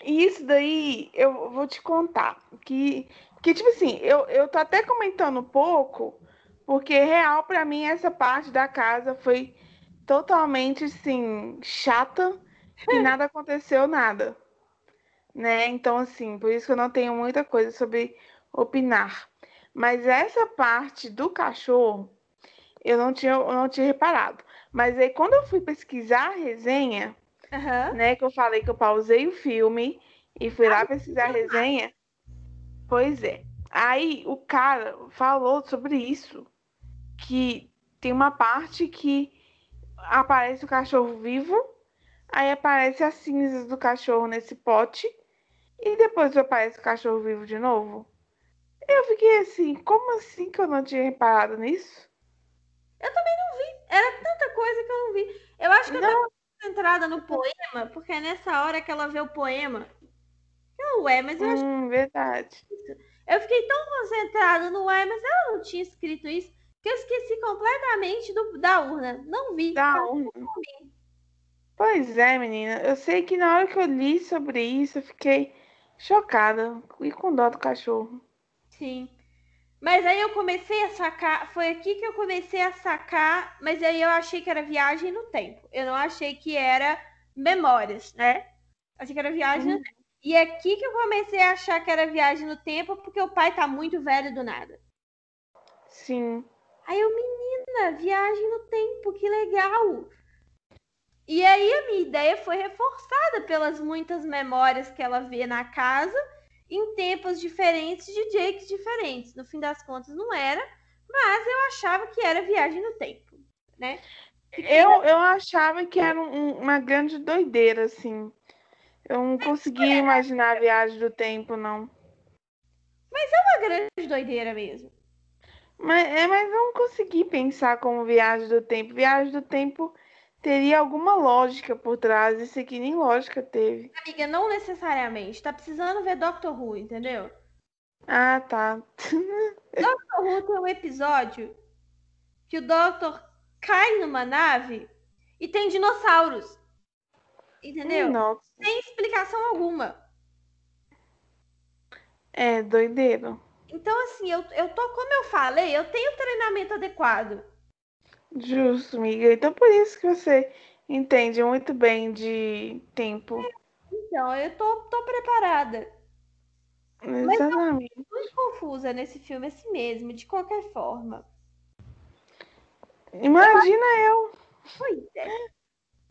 isso daí eu vou te contar. Que, que tipo assim, eu, eu tô até comentando um pouco, porque real pra mim essa parte da casa foi totalmente assim, chata, que nada aconteceu, nada. Né? Então, assim, por isso que eu não tenho muita coisa sobre opinar. Mas essa parte do cachorro, eu não tinha, eu não tinha reparado. Mas aí, quando eu fui pesquisar a resenha, Aham. né, que eu falei que eu pausei o filme e fui lá pesquisar a resenha. Pois é. Aí o cara falou sobre isso, que tem uma parte que aparece o cachorro vivo, aí aparece as cinzas do cachorro nesse pote e depois aparece o cachorro vivo de novo. Eu fiquei assim, como assim que eu não tinha reparado nisso? Era tanta coisa que eu não vi. Eu acho que eu Não. tava concentrada no poema, porque é nessa hora que ela vê o poema. Não é, mas eu acho Hum, verdade. Eu fiquei tão concentrada no ué, mas ela não tinha escrito isso que eu esqueci completamente do, da urna. Não vi. Da urna. Pois é, menina. Eu sei que na hora que eu li sobre isso, eu fiquei chocada e com dó do cachorro. Sim. Mas aí eu comecei a sacar, foi aqui que eu comecei a sacar, mas aí eu achei que era viagem no tempo. Eu não achei que era memórias, né? Achei que era viagem no tempo. E é aqui que eu comecei a achar que era viagem no tempo, porque o pai tá muito velho do nada. Sim. Aí eu, menina, viagem no tempo, que legal. E aí a minha ideia foi reforçada pelas muitas memórias que ela vê na casa em tempos diferentes de Jakes diferentes. No fim das contas não era, mas eu achava que era viagem no tempo, né? Eu, eu achava que era um, uma grande doideira, assim. Eu não conseguia imaginar a viagem do tempo, não. Mas é uma grande doideira mesmo. Mas, é, mas eu não consegui pensar como viagem do tempo. Viagem do tempo teria alguma lógica por trás. Isso aqui nem lógica teve. Amiga, não necessariamente. Tá precisando ver Doctor Who, entendeu? Ah, tá. Doctor Who tem um episódio que o Doctor cai numa nave e tem dinossauros. Entendeu? Nossa. Sem explicação alguma. É, doideiro. Então, assim, eu, eu tô, como eu falei, eu tenho treinamento adequado. Justo, amiga. Então por isso que você entende muito bem de tempo. Então, eu tô, tô preparada. Exatamente. Muito confusa nesse filme, assim mesmo, de qualquer forma. Imagina eu. Pois é.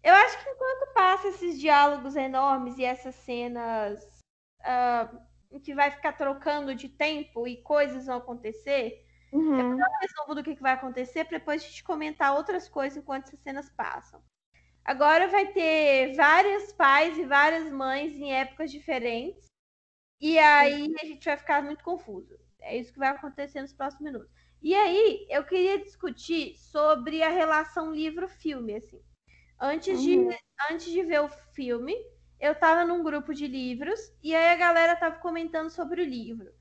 Eu acho que enquanto passa esses diálogos enormes e essas cenas ah, em que vai ficar trocando de tempo e coisas vão acontecer, Uhum. eu não resolvo do que, que vai acontecer para depois a gente comentar outras coisas enquanto essas cenas passam. Agora vai ter vários pais e várias mães em épocas diferentes. E aí a gente vai ficar muito confuso. É isso que vai acontecer nos próximos minutos. E aí, eu queria discutir sobre a relação livro-filme, assim. Antes de, Uhum. antes de ver o filme, eu tava num grupo de livros e aí a galera tava comentando sobre o livro.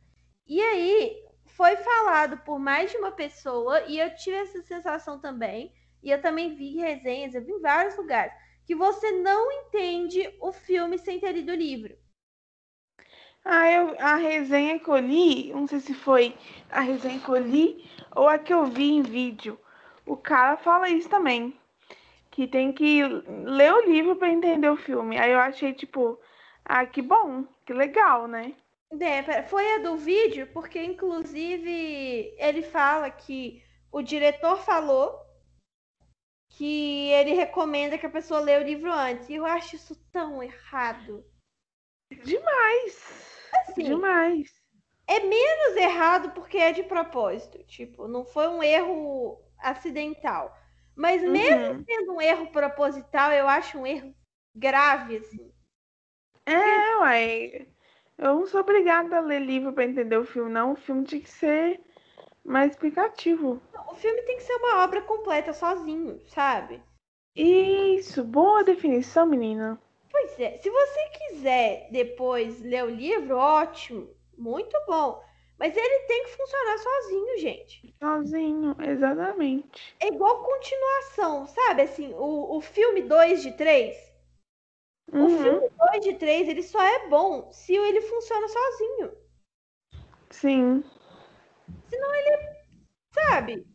E aí, foi falado por mais de uma pessoa e eu tive essa sensação também. E eu também vi resenhas, eu vi em vários lugares, que você não entende o filme sem ter lido o livro. Ah, eu, a resenha que eu li, não sei se foi a resenha que eu li ou a que eu vi em vídeo. O cara fala isso também. Que tem que ler o livro para entender o filme. Aí eu achei, tipo, ah, que bom, que legal, né? É, foi a do vídeo, porque inclusive ele fala que o diretor falou que ele recomenda que a pessoa leia o livro antes. E eu acho isso tão errado. Demais. Assim, Demais. é menos errado porque é de propósito. Tipo, não foi um erro acidental. Mas mesmo Uhum. sendo um erro proposital, eu acho um erro grave, assim. É, uai. Eu não sou obrigada a ler livro para entender o filme, não. O filme tinha que ser mais explicativo. O filme tem que ser uma obra completa sozinho, sabe? Isso, boa definição, menina. Pois é, se você quiser depois ler o livro, ótimo, muito bom. Mas ele tem que funcionar sozinho, gente. Sozinho, exatamente. É igual continuação, sabe? Assim, o, o filme 2 de 3. O Uhum, filme 2 de 3, ele só é bom se ele funciona sozinho, sim. sabe?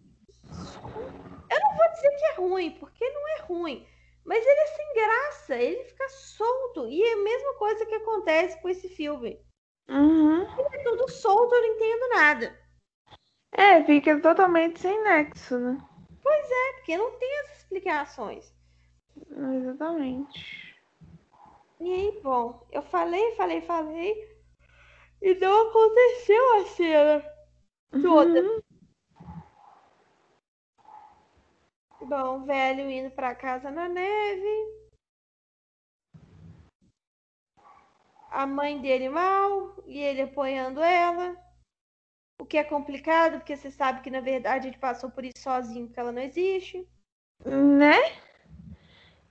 Eu não vou dizer que é ruim, porque não é ruim. Mas ele é sem graça, ele fica solto. E é a mesma coisa que acontece com esse filme. Uhum. É tudo solto, eu não entendo nada. É, fica totalmente sem nexo, né? É porque não tem as explicações. Exatamente. E aí, bom, eu falei, falei, falei. E não aconteceu a cena toda. Uhum. Bom, velho indo pra casa na neve. A mãe dele mal e ele apoiando ela. O que é complicado, porque você sabe que na verdade ele passou por isso sozinho, porque ela não existe. Né?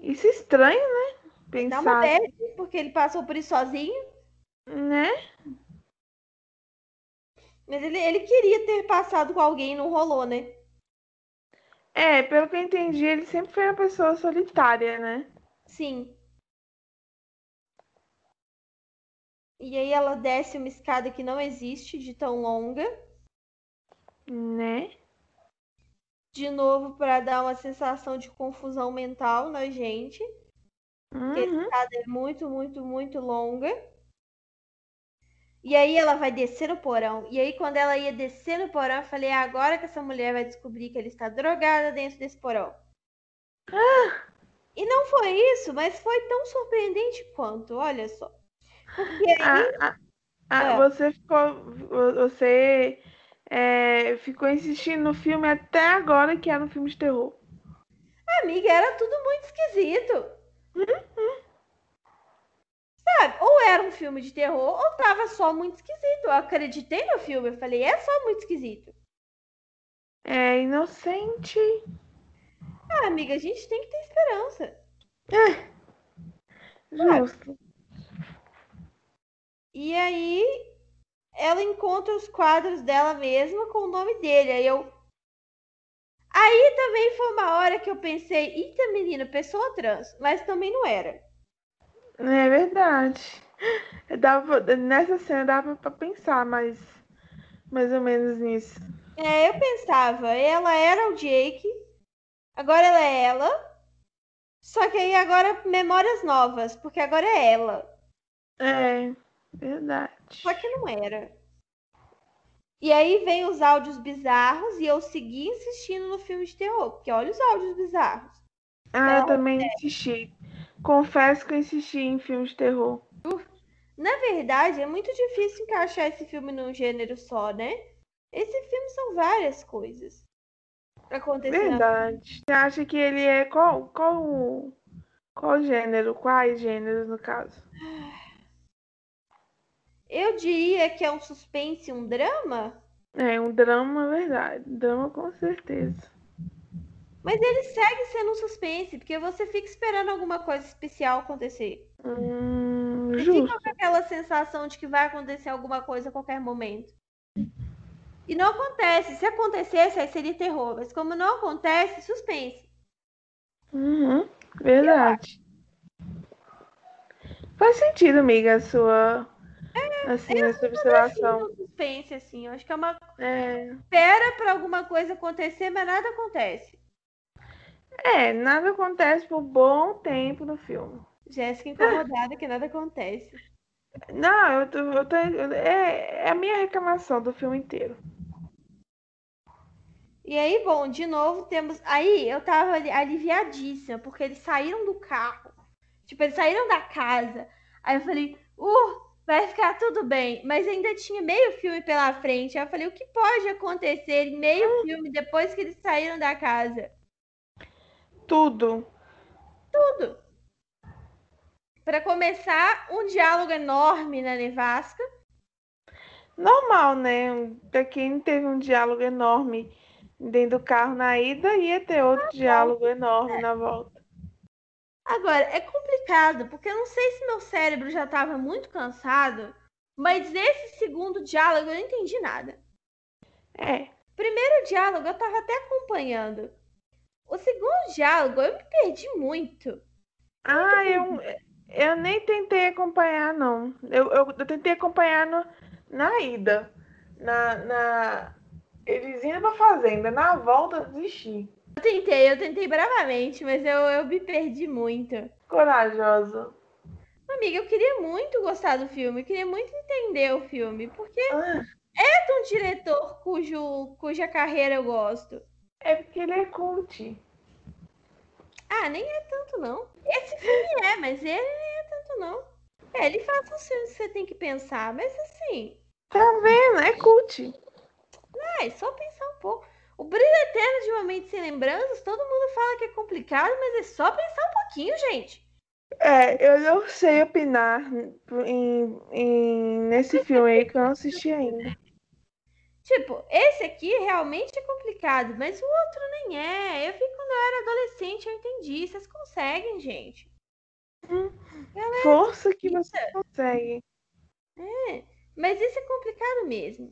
Isso é estranho, né? Dá uma Pensar, bad, porque ele passou por isso sozinho. né? Mas ele, ele queria ter passado com alguém e não rolou, né? É, pelo que eu entendi, ele sempre foi uma pessoa solitária, né? Sim. E aí ela desce uma escada que não existe de tão longa. Né? De novo, para dar uma sensação de confusão mental na gente. Porque a Uhum. escada é muito, muito, muito longa. E aí ela vai descer no porão. E aí, quando ela ia descer no porão, eu falei, "É agora que essa mulher vai descobrir que ele está drogada dentro desse porão. E não foi isso, mas foi tão surpreendente quanto, olha só. Aí, ah, ah, É. Você ficou. Você é, ficou insistindo no filme até agora que era um filme de terror. amiga, era tudo muito esquisito. Sabe? Ou era um filme de terror, ou tava só muito esquisito. Eu acreditei no filme, eu falei, é só muito esquisito. É inocente. Ah, amiga, a gente tem que ter esperança. Justo. E aí ela encontra os quadros dela mesma com o nome dele. Aí eu. Aí também foi uma hora que eu pensei, eita menina, pessoa trans, mas também não era. É verdade. Dava, nessa cena dava pra pensar mais, mais ou menos nisso. É, eu pensava, ela era o Jake, agora ela é ela. Só que aí agora memórias novas, porque agora é ela. É, verdade. Só que não era. E aí vem os áudios bizarros e eu segui insistindo no filme de terror, porque olha os áudios bizarros. Ah, eu Não, também insisti. Confesso que eu insisti em filmes de terror. Na verdade, é muito difícil encaixar esse filme num gênero só, né? Esse filme são várias coisas acontecendo. Verdade. Você acha que ele é qual, qual, qual gênero? Quais gêneros, no caso? Eu diria que é um suspense, um drama, É um drama, verdade. Drama com certeza. mas ele segue sendo um suspense, porque você fica esperando alguma coisa especial acontecer. Hum, Você justo. fica com aquela sensação de que vai acontecer alguma coisa a qualquer momento. E não acontece. Se acontecesse, aí seria terror. Mas como não acontece, suspense. Uhum, verdade. Faz sentido, amiga, a sua, assim, a sua observação. Suspense, assim. Eu acho que é uma É, espera pra alguma coisa acontecer, mas nada acontece. é, nada acontece por bom tempo no filme. Jéssica incomodada que nada acontece. Não, eu tô, eu tô, é, é a minha reclamação do filme inteiro. E aí, bom, de novo temos. Aí eu tava ali- aliviadíssima, porque eles saíram do carro. Tipo, eles saíram da casa. Aí eu falei, uh, vai ficar tudo bem. Mas ainda tinha meio filme pela frente. Aí eu falei, o que pode acontecer em meio filme depois que eles saíram da casa? Tudo. Tudo. Pra começar, um diálogo enorme na nevasca. Normal, né? Pra quem teve um diálogo enorme dentro do carro na ida, ia ter outro diálogo enorme na volta. Agora, é complicado, porque eu não sei se meu cérebro já estava muito cansado, mas esse segundo diálogo eu não entendi nada. É. Primeiro diálogo eu estava até acompanhando. O segundo diálogo eu me perdi muito. Ah, eu, eu nem tentei acompanhar, não. Eu, eu, eu tentei acompanhar no, na ida. Na, na... Eles indo pra fazenda. Na volta, desisti. Eu tentei, eu tentei bravamente, mas eu, eu me perdi muito. Corajosa. Amiga, eu queria muito gostar do filme, eu queria muito entender o filme, porque Ah, é de um diretor cujo, cuja carreira eu gosto. é porque ele é cult. Ah, nem é tanto não. Esse filme é, mas ele nem é tanto não. É, ele faz uns filmes que você tem que pensar, mas assim, Tá vendo? É cult. é só pensar um pouco. O Brilho Eterno de Uma Mente Sem Lembranças, todo mundo fala que é complicado, mas é só pensar um pouquinho, gente. É, eu não sei opinar em, em- nesse filme aí que eu não assisti ainda. Tipo, esse aqui realmente é complicado, mas o outro nem é. Eu vi quando eu era adolescente, eu entendi. Vocês conseguem, gente. Força que você consegue. Mas isso é complicado mesmo.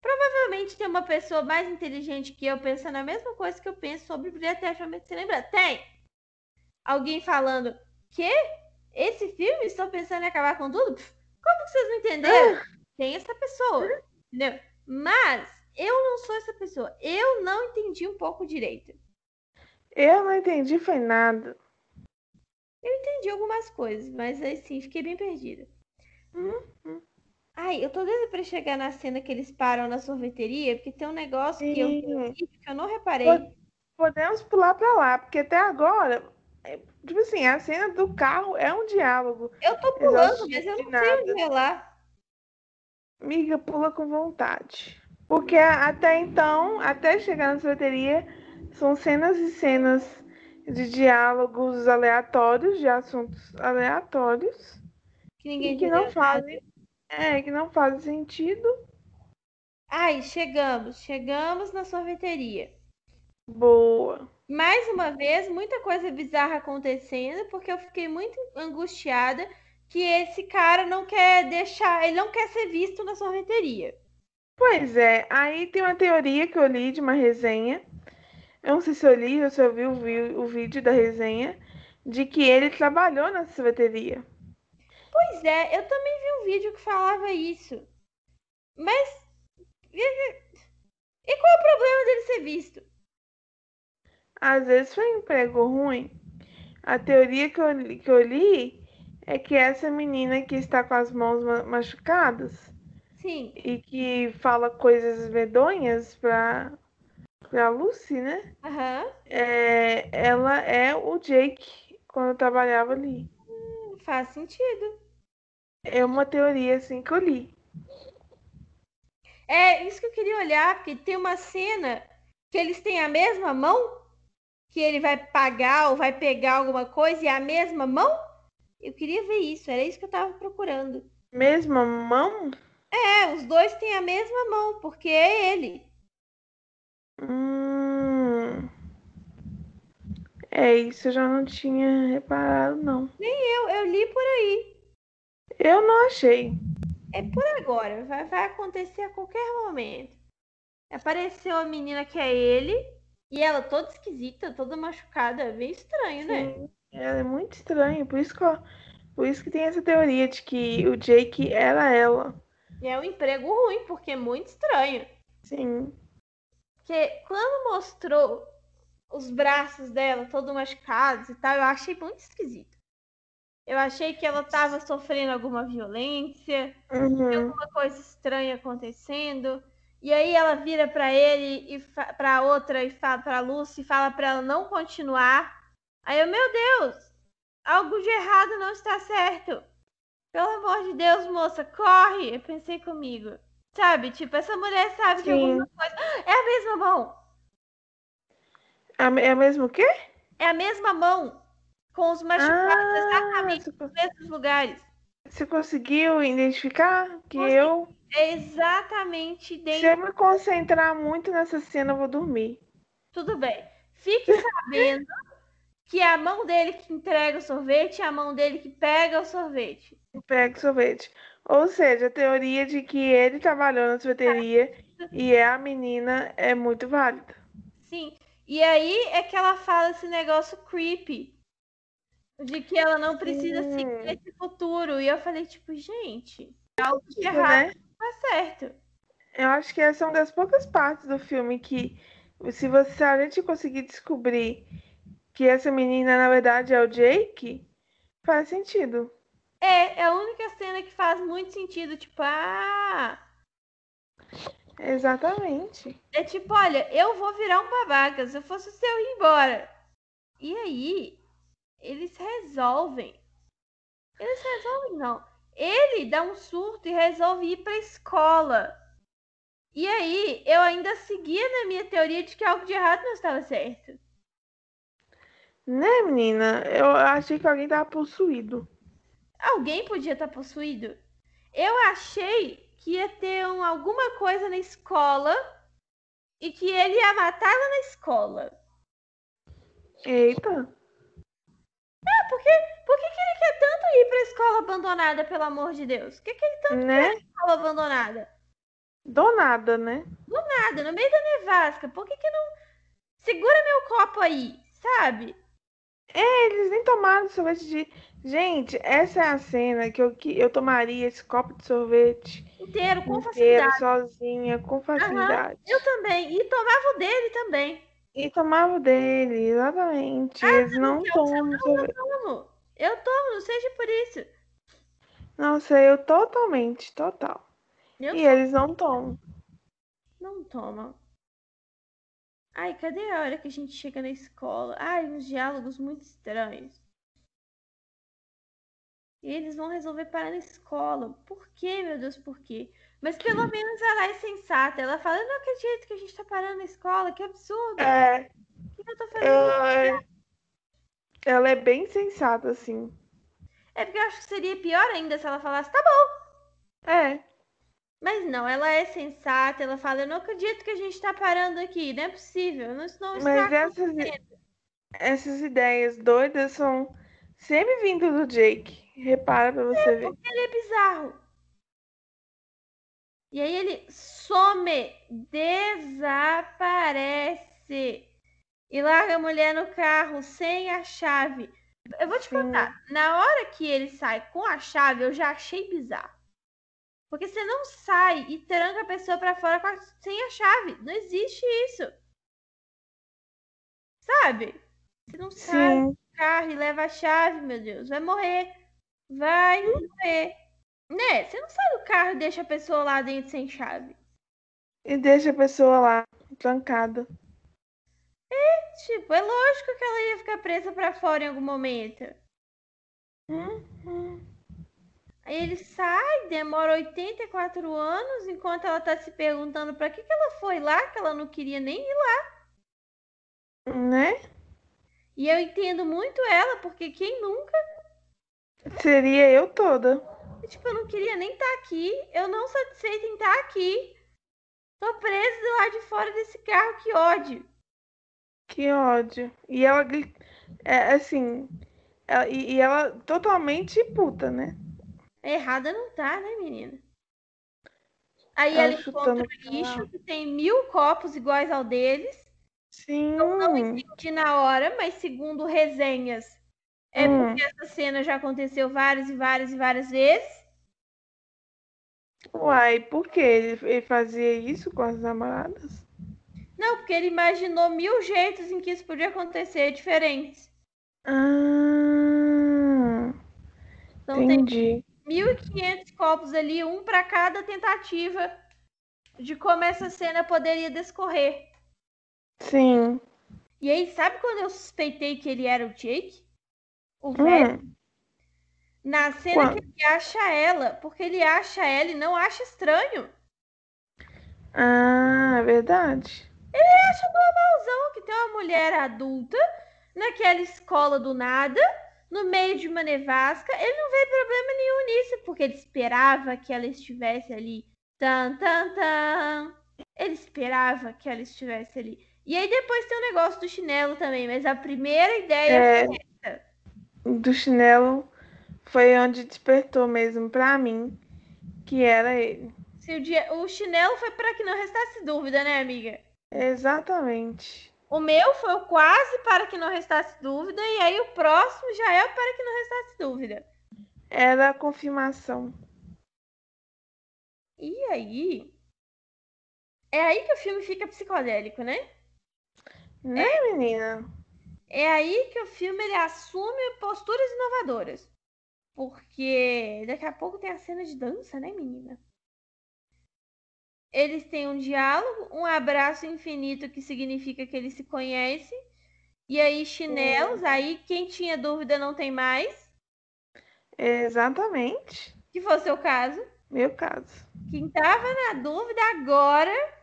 Provavelmente tem uma pessoa mais inteligente que eu pensando a mesma coisa que eu penso sobre Brilho Eterno Você lembra? Tem! Alguém falando, que? Esse filme? Estou pensando em acabar com tudo? Como que vocês não entenderam? Ah. Tem essa pessoa, entendeu? Mas eu não sou essa pessoa. Eu não entendi um pouco direito. Eu não entendi, foi nada. Eu entendi algumas coisas, mas assim, fiquei bem perdida. Hum, Ai, eu tô doida pra chegar na cena que eles param na sorveteria, porque tem um negócio que eu, que eu não reparei. Pode- Podemos pular pra lá, porque até agora, é, tipo assim, a cena do carro é um diálogo. Eu tô pulando, mas eu não sei onde é lá. Miga, pula com vontade. Porque até então, até chegar na sorveteria, são cenas e cenas de diálogos aleatórios, de assuntos aleatórios, Que ninguém que não fazem, é, que não fazem sentido. Ai, chegamos, chegamos na sorveteria. Boa. Mais uma vez, muita coisa bizarra acontecendo, porque eu fiquei muito angustiada que esse cara não quer deixar, ele não quer ser visto na sorveteria. Pois é, aí tem uma teoria que eu li de uma resenha. Eu não sei se eu li ou se eu vi o, vi- o vídeo da resenha, de que ele trabalhou na sorveteria. Pois é, eu também vi um vídeo que falava isso. Mas e, qual é o problema dele ser visto? Às vezes foi um emprego ruim. A teoria que eu, li- que eu li é que essa menina que está com as mãos ma- machucadas Sim, e que fala coisas medonhas pra, pra Lucy, né? aham, É, ela é o Jake quando eu trabalhava ali. faz sentido. É uma teoria assim que eu li. É isso que eu queria olhar, porque tem uma cena que eles têm a mesma mão, que ele vai pagar ou vai pegar alguma coisa e é a mesma mão. Eu queria ver isso, era isso que eu tava procurando. Mesma mão? É, os dois têm a mesma mão, porque é ele. Hum. É, isso eu já não tinha reparado, não. Eu, eu li por aí. Eu não achei. É por agora, vai, vai acontecer a qualquer momento. Apareceu a menina que é ele, e ela toda esquisita, toda machucada, meio estranho, né? Sim, ela é muito estranha, por isso que, eu- por isso que tem essa teoria de que o Jake era ela. E é um emprego ruim, porque é muito estranho. Sim. Porque quando mostrou os braços dela todo machucados e tal, eu achei muito esquisito. Eu achei que ela tava sofrendo alguma violência, Uhum. alguma coisa estranha acontecendo. E aí ela vira pra ele e pra outra e fala pra Lucy e fala pra ela não continuar. Aí eu, meu Deus, algo de errado não está certo. Pelo amor de Deus, moça, corre. Eu pensei comigo. Sabe, tipo, essa mulher sabe de Sim. alguma coisa. É a mesma mão. É me- é mesmo o quê? É a mesma mão. Com os machucados Ah, exatamente nos mesmos lugares. você conseguiu identificar que Consegui. eu, exatamente se dentro. eu me concentrar muito nessa cena, eu vou dormir. Tudo bem. Fique sabendo que é a mão dele que entrega o sorvete e a mão dele que pega o sorvete. Pega o sorvete. Ou seja, a teoria de que ele trabalhou na sorveteria e é a menina é muito válida. Sim. E aí é que ela fala esse negócio creepy. De que ela não precisa Sim. seguir esse futuro. E eu falei, tipo, gente, algo de Tipo, errado né? tá certo. Eu acho que essa é uma das poucas partes do filme que, se você se a gente conseguir descobrir que essa menina na verdade é o Jake, faz sentido. É, é a única cena que faz muito sentido. Tipo, ah. Exatamente. É tipo, olha, eu vou virar um babaca. Se eu fosse o seu, eu ia embora. E aí, eles resolvem. Eles resolvem, não. Ele dá um surto e resolve ir pra escola. E aí, eu ainda seguia na minha teoria de que algo de errado não estava certo. Né, menina? Eu achei que alguém tava possuído. Alguém podia estar possuído. Eu achei que ia ter um- alguma coisa na escola e que ele ia matá-la na escola. Eita. Por que, por que, que ele quer tanto ir pra escola abandonada, pelo amor de Deus? Por que, que ele tanto Né? quer escola abandonada? Do nada, né? Nada, no meio da nevasca. Por que, que não. Segura meu copo aí, sabe? É, eles nem tomaram sorvete de. Gente, essa é a cena que eu, que eu tomaria esse copo de sorvete Inteiro, com inteiro, facilidade. sozinha, com facilidade. Eu também. E tomava o dele também. E tomava dele, exatamente. Ah, Eles não eu tomam sorvete. Tomo. Eu tomo, não seja por isso. Nossa, eu totalmente, total. Eu E eles não tomam. Não toma. Ai, cadê a hora que a gente chega na escola? Ai, uns diálogos muito estranhos. E eles vão resolver parar na escola. Por quê, meu Deus, por quê? Mas pelo menos ela é sensata. Ela fala, eu não acredito que a gente tá parando na escola, que absurdo. É, O que eu tô fazendo? ela é, ela é bem sensata, assim. É porque eu acho que seria pior ainda se ela falasse, tá bom. É, Mas não, ela é sensata, ela fala, eu não acredito que a gente tá parando aqui, não é possível. Não, não está mas essas, essas ideias doidas são sempre vindo do Jake. Repara pra você ver. Ele é bizarro. E aí ele some, desaparece e larga a mulher no carro sem a chave. Eu vou te Sim. contar, na hora que ele sai com a chave, eu já achei bizarro. Porque você não sai e tranca a pessoa pra fora a- sem a chave. Não existe isso. Sabe? Você não sai Sim, do carro e leva a chave, meu Deus. Vai morrer. Vai morrer. Né? Você não sai do carro e deixa a pessoa lá dentro sem chave. e deixa a pessoa lá, trancada. Tipo, é lógico que ela ia ficar presa pra fora em algum momento. Uhum. Aí ele sai, demora 84 anos, enquanto ela tá se perguntando pra que, que ela foi lá, que ela não queria nem ir lá. Né? E eu entendo muito ela, porque quem nunca, Seria eu toda. Tipo, eu não queria nem estar aqui, eu não satisfeita em estar aqui. Tô presa do lado de fora desse carro, que ódio. Que ódio. E ela, é, assim, ela- e, e ela totalmente puta, né? Errada não tá, né, menina? Aí Ela ela encontra o lixo que tem mil copos iguais ao deles. Sim. Não entendi na hora, mas segundo resenhas, é Hum. porque essa cena já aconteceu várias e várias e várias vezes. Uai, por quê? Ele, ele fazia isso com as namoradas? Não, porque ele imaginou mil jeitos em que isso podia acontecer diferentes. Ah, Então tem entendi. 1.500 copos ali, um para cada tentativa de como essa cena poderia descorrer. Sim. E aí, sabe quando eu suspeitei que ele era o Jake? O velho? Hum, Na cena Quando? que ele acha ela, porque ele acha ela e não acha estranho. Ah, é verdade. Ele acha normalzão que tem uma mulher adulta naquela escola do nada, no meio de uma nevasca. Ele não vê problema nenhum nisso, porque ele esperava que ela estivesse ali. Tan, tan, tan. Ele esperava que ela estivesse ali. E aí depois tem o negócio do chinelo também, mas a primeira ideia É, do chinelo foi onde despertou mesmo pra mim que era ele. se o, dia... o chinelo foi para que não restasse dúvida, né, amiga? Exatamente. O meu foi o quase para que não restasse dúvida, e aí o próximo já é o para que não restasse dúvida. Era a confirmação. E aí? É aí que o filme fica psicodélico, né? Né, menina? É aí que o filme ele assume posturas inovadoras. Porque daqui a pouco tem a cena de dança, né, menina? Eles têm um diálogo, um abraço infinito que significa que eles se conhecem. E aí, chinelos, aí quem tinha dúvida não tem mais. Exatamente. Que foi o seu caso. Meu caso. Quem tava na dúvida agora.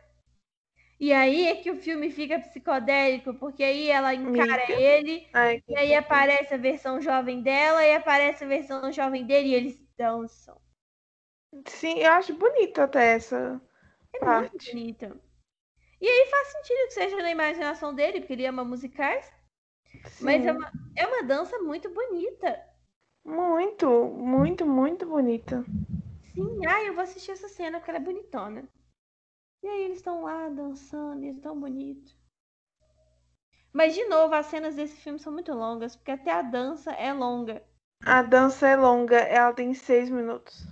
E aí é que o filme fica psicodélico, porque aí ela encara Amiga. ele, Ai, e aí aparece a versão jovem dela, e aparece a versão jovem dele, e eles dançam. Sim, eu acho bonito até essa É parte. muito bonito. E aí faz sentido que seja na imaginação dele, porque ele ama musicais, mas é Sim. uma, é uma dança muito bonita. Muito, muito, muito bonita. Sim, ai, eu vou assistir essa cena porque ela é bonitona. E aí eles estão lá dançando, e é tão bonito. Mas de novo, as cenas desse filme são muito longas, porque até a dança é longa. A dança é longa, ela tem seis minutos.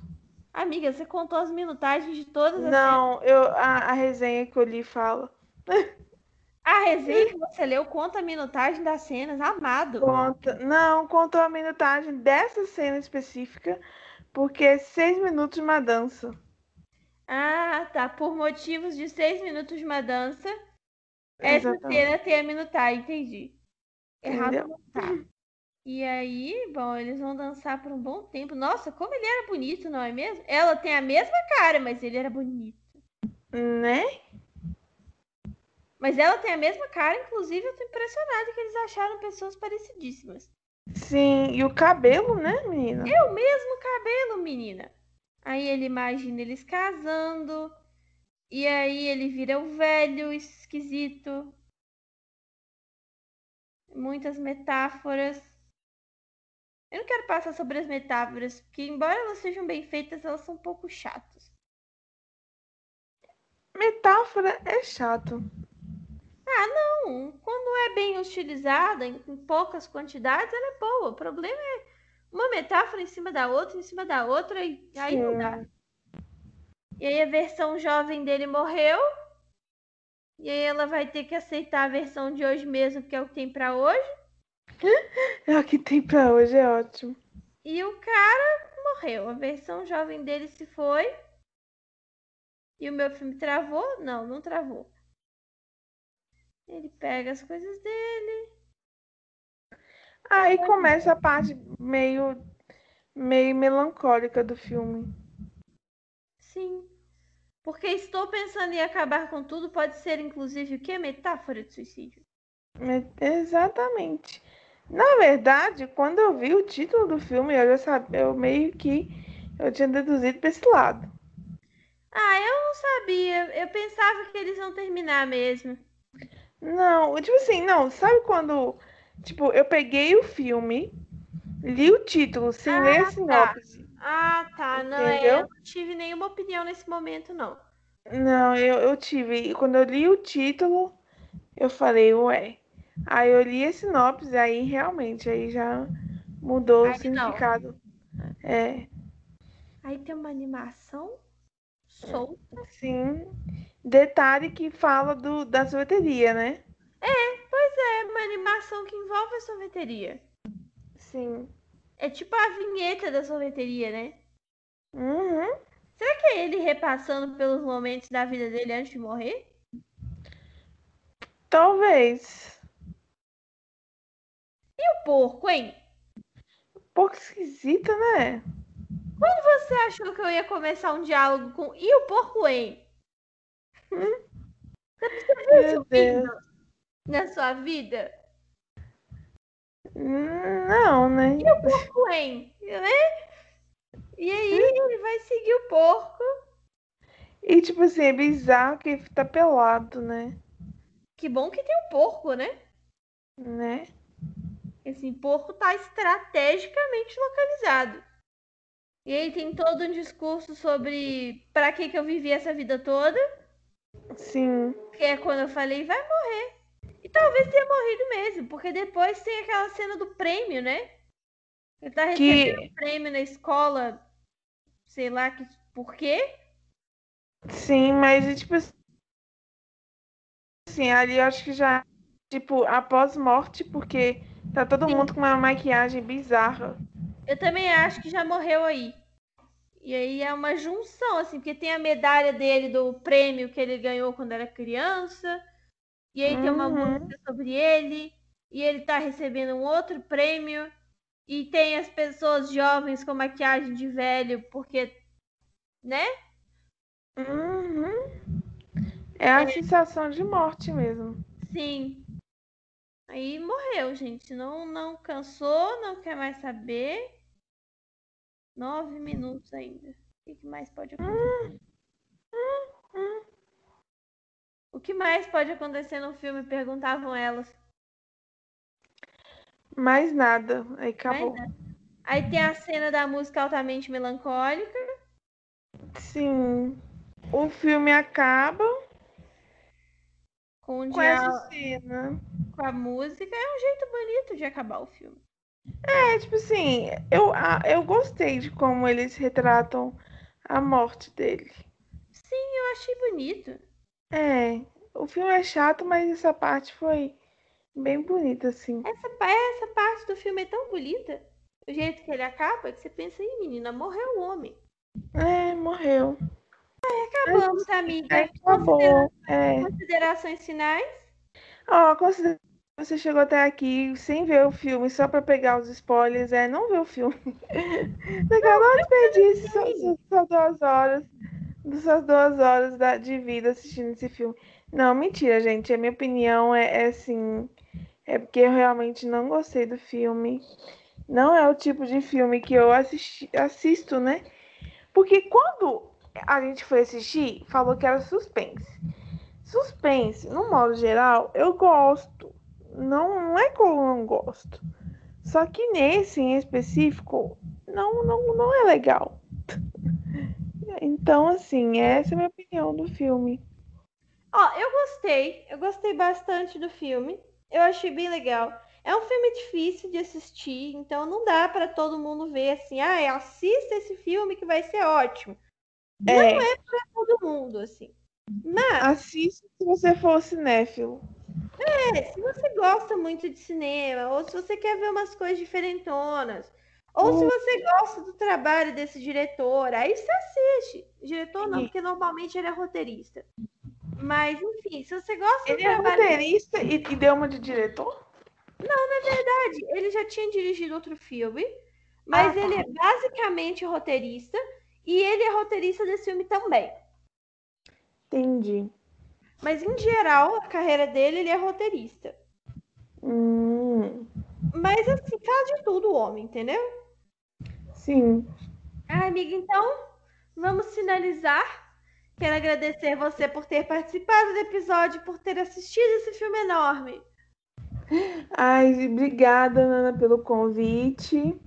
Amiga, você contou as minutagens de todas as Não, eu, a, a resenha que eu li fala. A resenha que você leu conta a minutagem das cenas, amado. Conta. Não, contou a minutagem dessa cena específica, porque é seis minutos de uma dança. Ah, tá. Por motivos de seis minutos de uma dança, essa Exatamente. cena tem a minutagem, entendi. Errado não tá. E aí, bom, eles vão dançar por um bom tempo. Nossa, como ele era bonito, não é mesmo? Ela tem a mesma cara, mas ele era bonito. Né? Mas ela tem a mesma cara, inclusive eu tô impressionada que eles acharam pessoas parecidíssimas. Sim, e o cabelo, né, menina? É o mesmo cabelo, menina. Aí ele imagina eles casando. E aí ele vira o velho esquisito. Muitas metáforas. Eu não quero passar sobre as metáforas, porque embora elas sejam bem feitas, elas são um pouco chatas. Metáfora é chato. Não, quando é bem utilizada, em, em poucas quantidades, ela é boa. O problema é uma metáfora em cima da outra, em cima da outra, e aí não dá. E aí a versão jovem dele morreu. E aí ela vai ter que aceitar a versão de hoje mesmo, que é o que tem pra hoje. É o que tem pra hoje, é ótimo. E o cara morreu. A versão jovem dele se foi. E o meu filme travou? Não, não travou. Ele pega as coisas dele. Aí começa a parte meio, meio melancólica do filme. Sim. Porque estou pensando em acabar com tudo pode ser, inclusive, o que? Metáfora de suicídio. Exatamente. Na verdade, quando eu vi o título do filme, eu já sabia, eu meio que eu tinha deduzido pra esse lado. Ah, eu não sabia. Eu pensava que eles iam terminar mesmo. Não, tipo assim, não, sabe quando, tipo, eu peguei o filme, li o título sem Ah, ler a tá. sinopse. Ah, tá. Não, é, Entendeu? eu não tive nenhuma opinião nesse momento, não. Não, eu, eu tive. e Quando eu li o título, eu falei, ué. Aí eu li a sinopse, aí realmente, aí já mudou Aí o não. significado. É, Aí tem uma animação solta. sim. Detalhe que fala do, da sorveteria, né? Pois é, uma animação que envolve a sorveteria. Sim. É tipo a vinheta da sorveteria, né? Uhum. Será que é ele repassando pelos momentos da vida dele antes de morrer? Talvez. E o porco, hein? Um pouco esquisita, né? Quando você achou que eu ia começar um diálogo com e o porco, hein? Meu Deus. Na sua vida? Hum, Não, né? Porco, hein? Né? E aí ele vai seguir o porco. E tipo assim, é bizarro que ele tá pelado, né? Que bom que tem um porco, né? Né? Esse porco tá estrategicamente localizado. E aí tem todo um discurso sobre pra que que eu vivi essa vida toda. Sim. Que é quando eu falei, vai morrer. Talvez tenha morrido mesmo, porque depois tem aquela cena do prêmio, né? Ele tá recebendo Que prêmio na escola, sei lá que, por quê. sim, mas tipo assim, ali eu acho que já tipo após morte, porque tá todo Sim. mundo com uma maquiagem bizarra. Eu também acho que já morreu aí. E aí é uma junção, assim, porque tem a medalha dele do prêmio que ele ganhou quando era criança. E aí tem uma Uhum. música sobre ele. E ele tá recebendo um outro prêmio. E tem as pessoas jovens com maquiagem de velho, porque, né? Uhum. É a sensação de morte mesmo. Sim. Aí morreu, gente. Não, não cansou, não quer mais saber. Nove minutos ainda. O que mais pode acontecer? O que mais pode acontecer no filme? Perguntavam elas. Mais nada. Aí acabou. nada. Aí tem a cena da música altamente melancólica. Sim. O filme acaba Com, o com essa cena. com a música. É um jeito bonito de acabar o filme. É, tipo assim, eu, eu gostei de como eles retratam a morte dele. Eu achei bonito. É, o filme é chato, mas essa parte foi bem bonita, assim. Essa, essa parte do filme é tão bonita. O jeito que ele acaba, que você pensa, Ih, menina, morreu o homem. É, morreu. Acabamos, amiga. É, acabou. É. Considerações finais? Ó, considera que você chegou até aqui sem ver o filme, só pra pegar os spoilers, é não ver o filme. Legal, não desperdice suas, suas- suas duas horas, suas duas horas da- de vida assistindo esse filme. Não, mentira, gente. A minha opinião é, é assim. É porque eu realmente não gostei do filme. Não é o tipo de filme que eu assisti, assisto, né? Porque quando a gente foi assistir, falou que era suspense. Suspense, no modo geral, eu gosto. Não, não é que eu não gosto. Só que nesse em específico, não, não, não é legal. Então, assim, essa é a minha opinião do filme. Ó, eu gostei. Eu gostei bastante do filme. Eu achei bem legal. É um filme difícil de assistir, então não dá pra todo mundo ver assim, ah, assista esse filme que vai ser ótimo. É, Todo mundo, assim. Mas, assista se você for cinéfilo. é, se você gosta muito de cinema, ou se você quer ver umas coisas diferentonas, ou se você gosta do trabalho desse diretor, aí você assiste. Diretor não, porque normalmente ele é roteirista. Mas, enfim, se você gosta Ele do é trabalho roteirista e, e deu uma de diretor? verdade, ele já tinha dirigido outro filme, mas Ah, ele é basicamente roteirista e ele é roteirista desse filme também. Entendi. Mas em geral, a carreira dele, ele é roteirista. Hum, Mas assim, faz de tudo o homem, entendeu? Sim. Ai, amiga, então vamos finalizar. Quero agradecer você por ter participado do episódio, por ter assistido esse filme enorme. Ai, obrigada, Nana, pelo convite.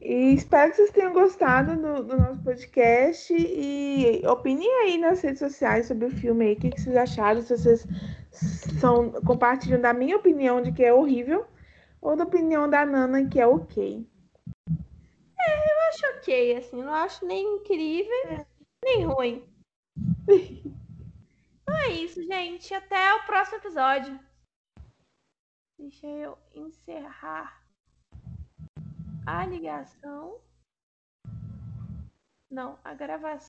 E espero que vocês tenham gostado do, do nosso podcast. E opinem aí nas redes sociais sobre o filme aí. O que, que vocês acharam? Se vocês são, compartilham da minha opinião de que é horrível ou da opinião da Nana que é ok. Acho ok, assim, não acho nem incrível, nem ruim. Então é isso, gente. Até o próximo episódio. Deixa eu encerrar a ligação. Não, a gravação.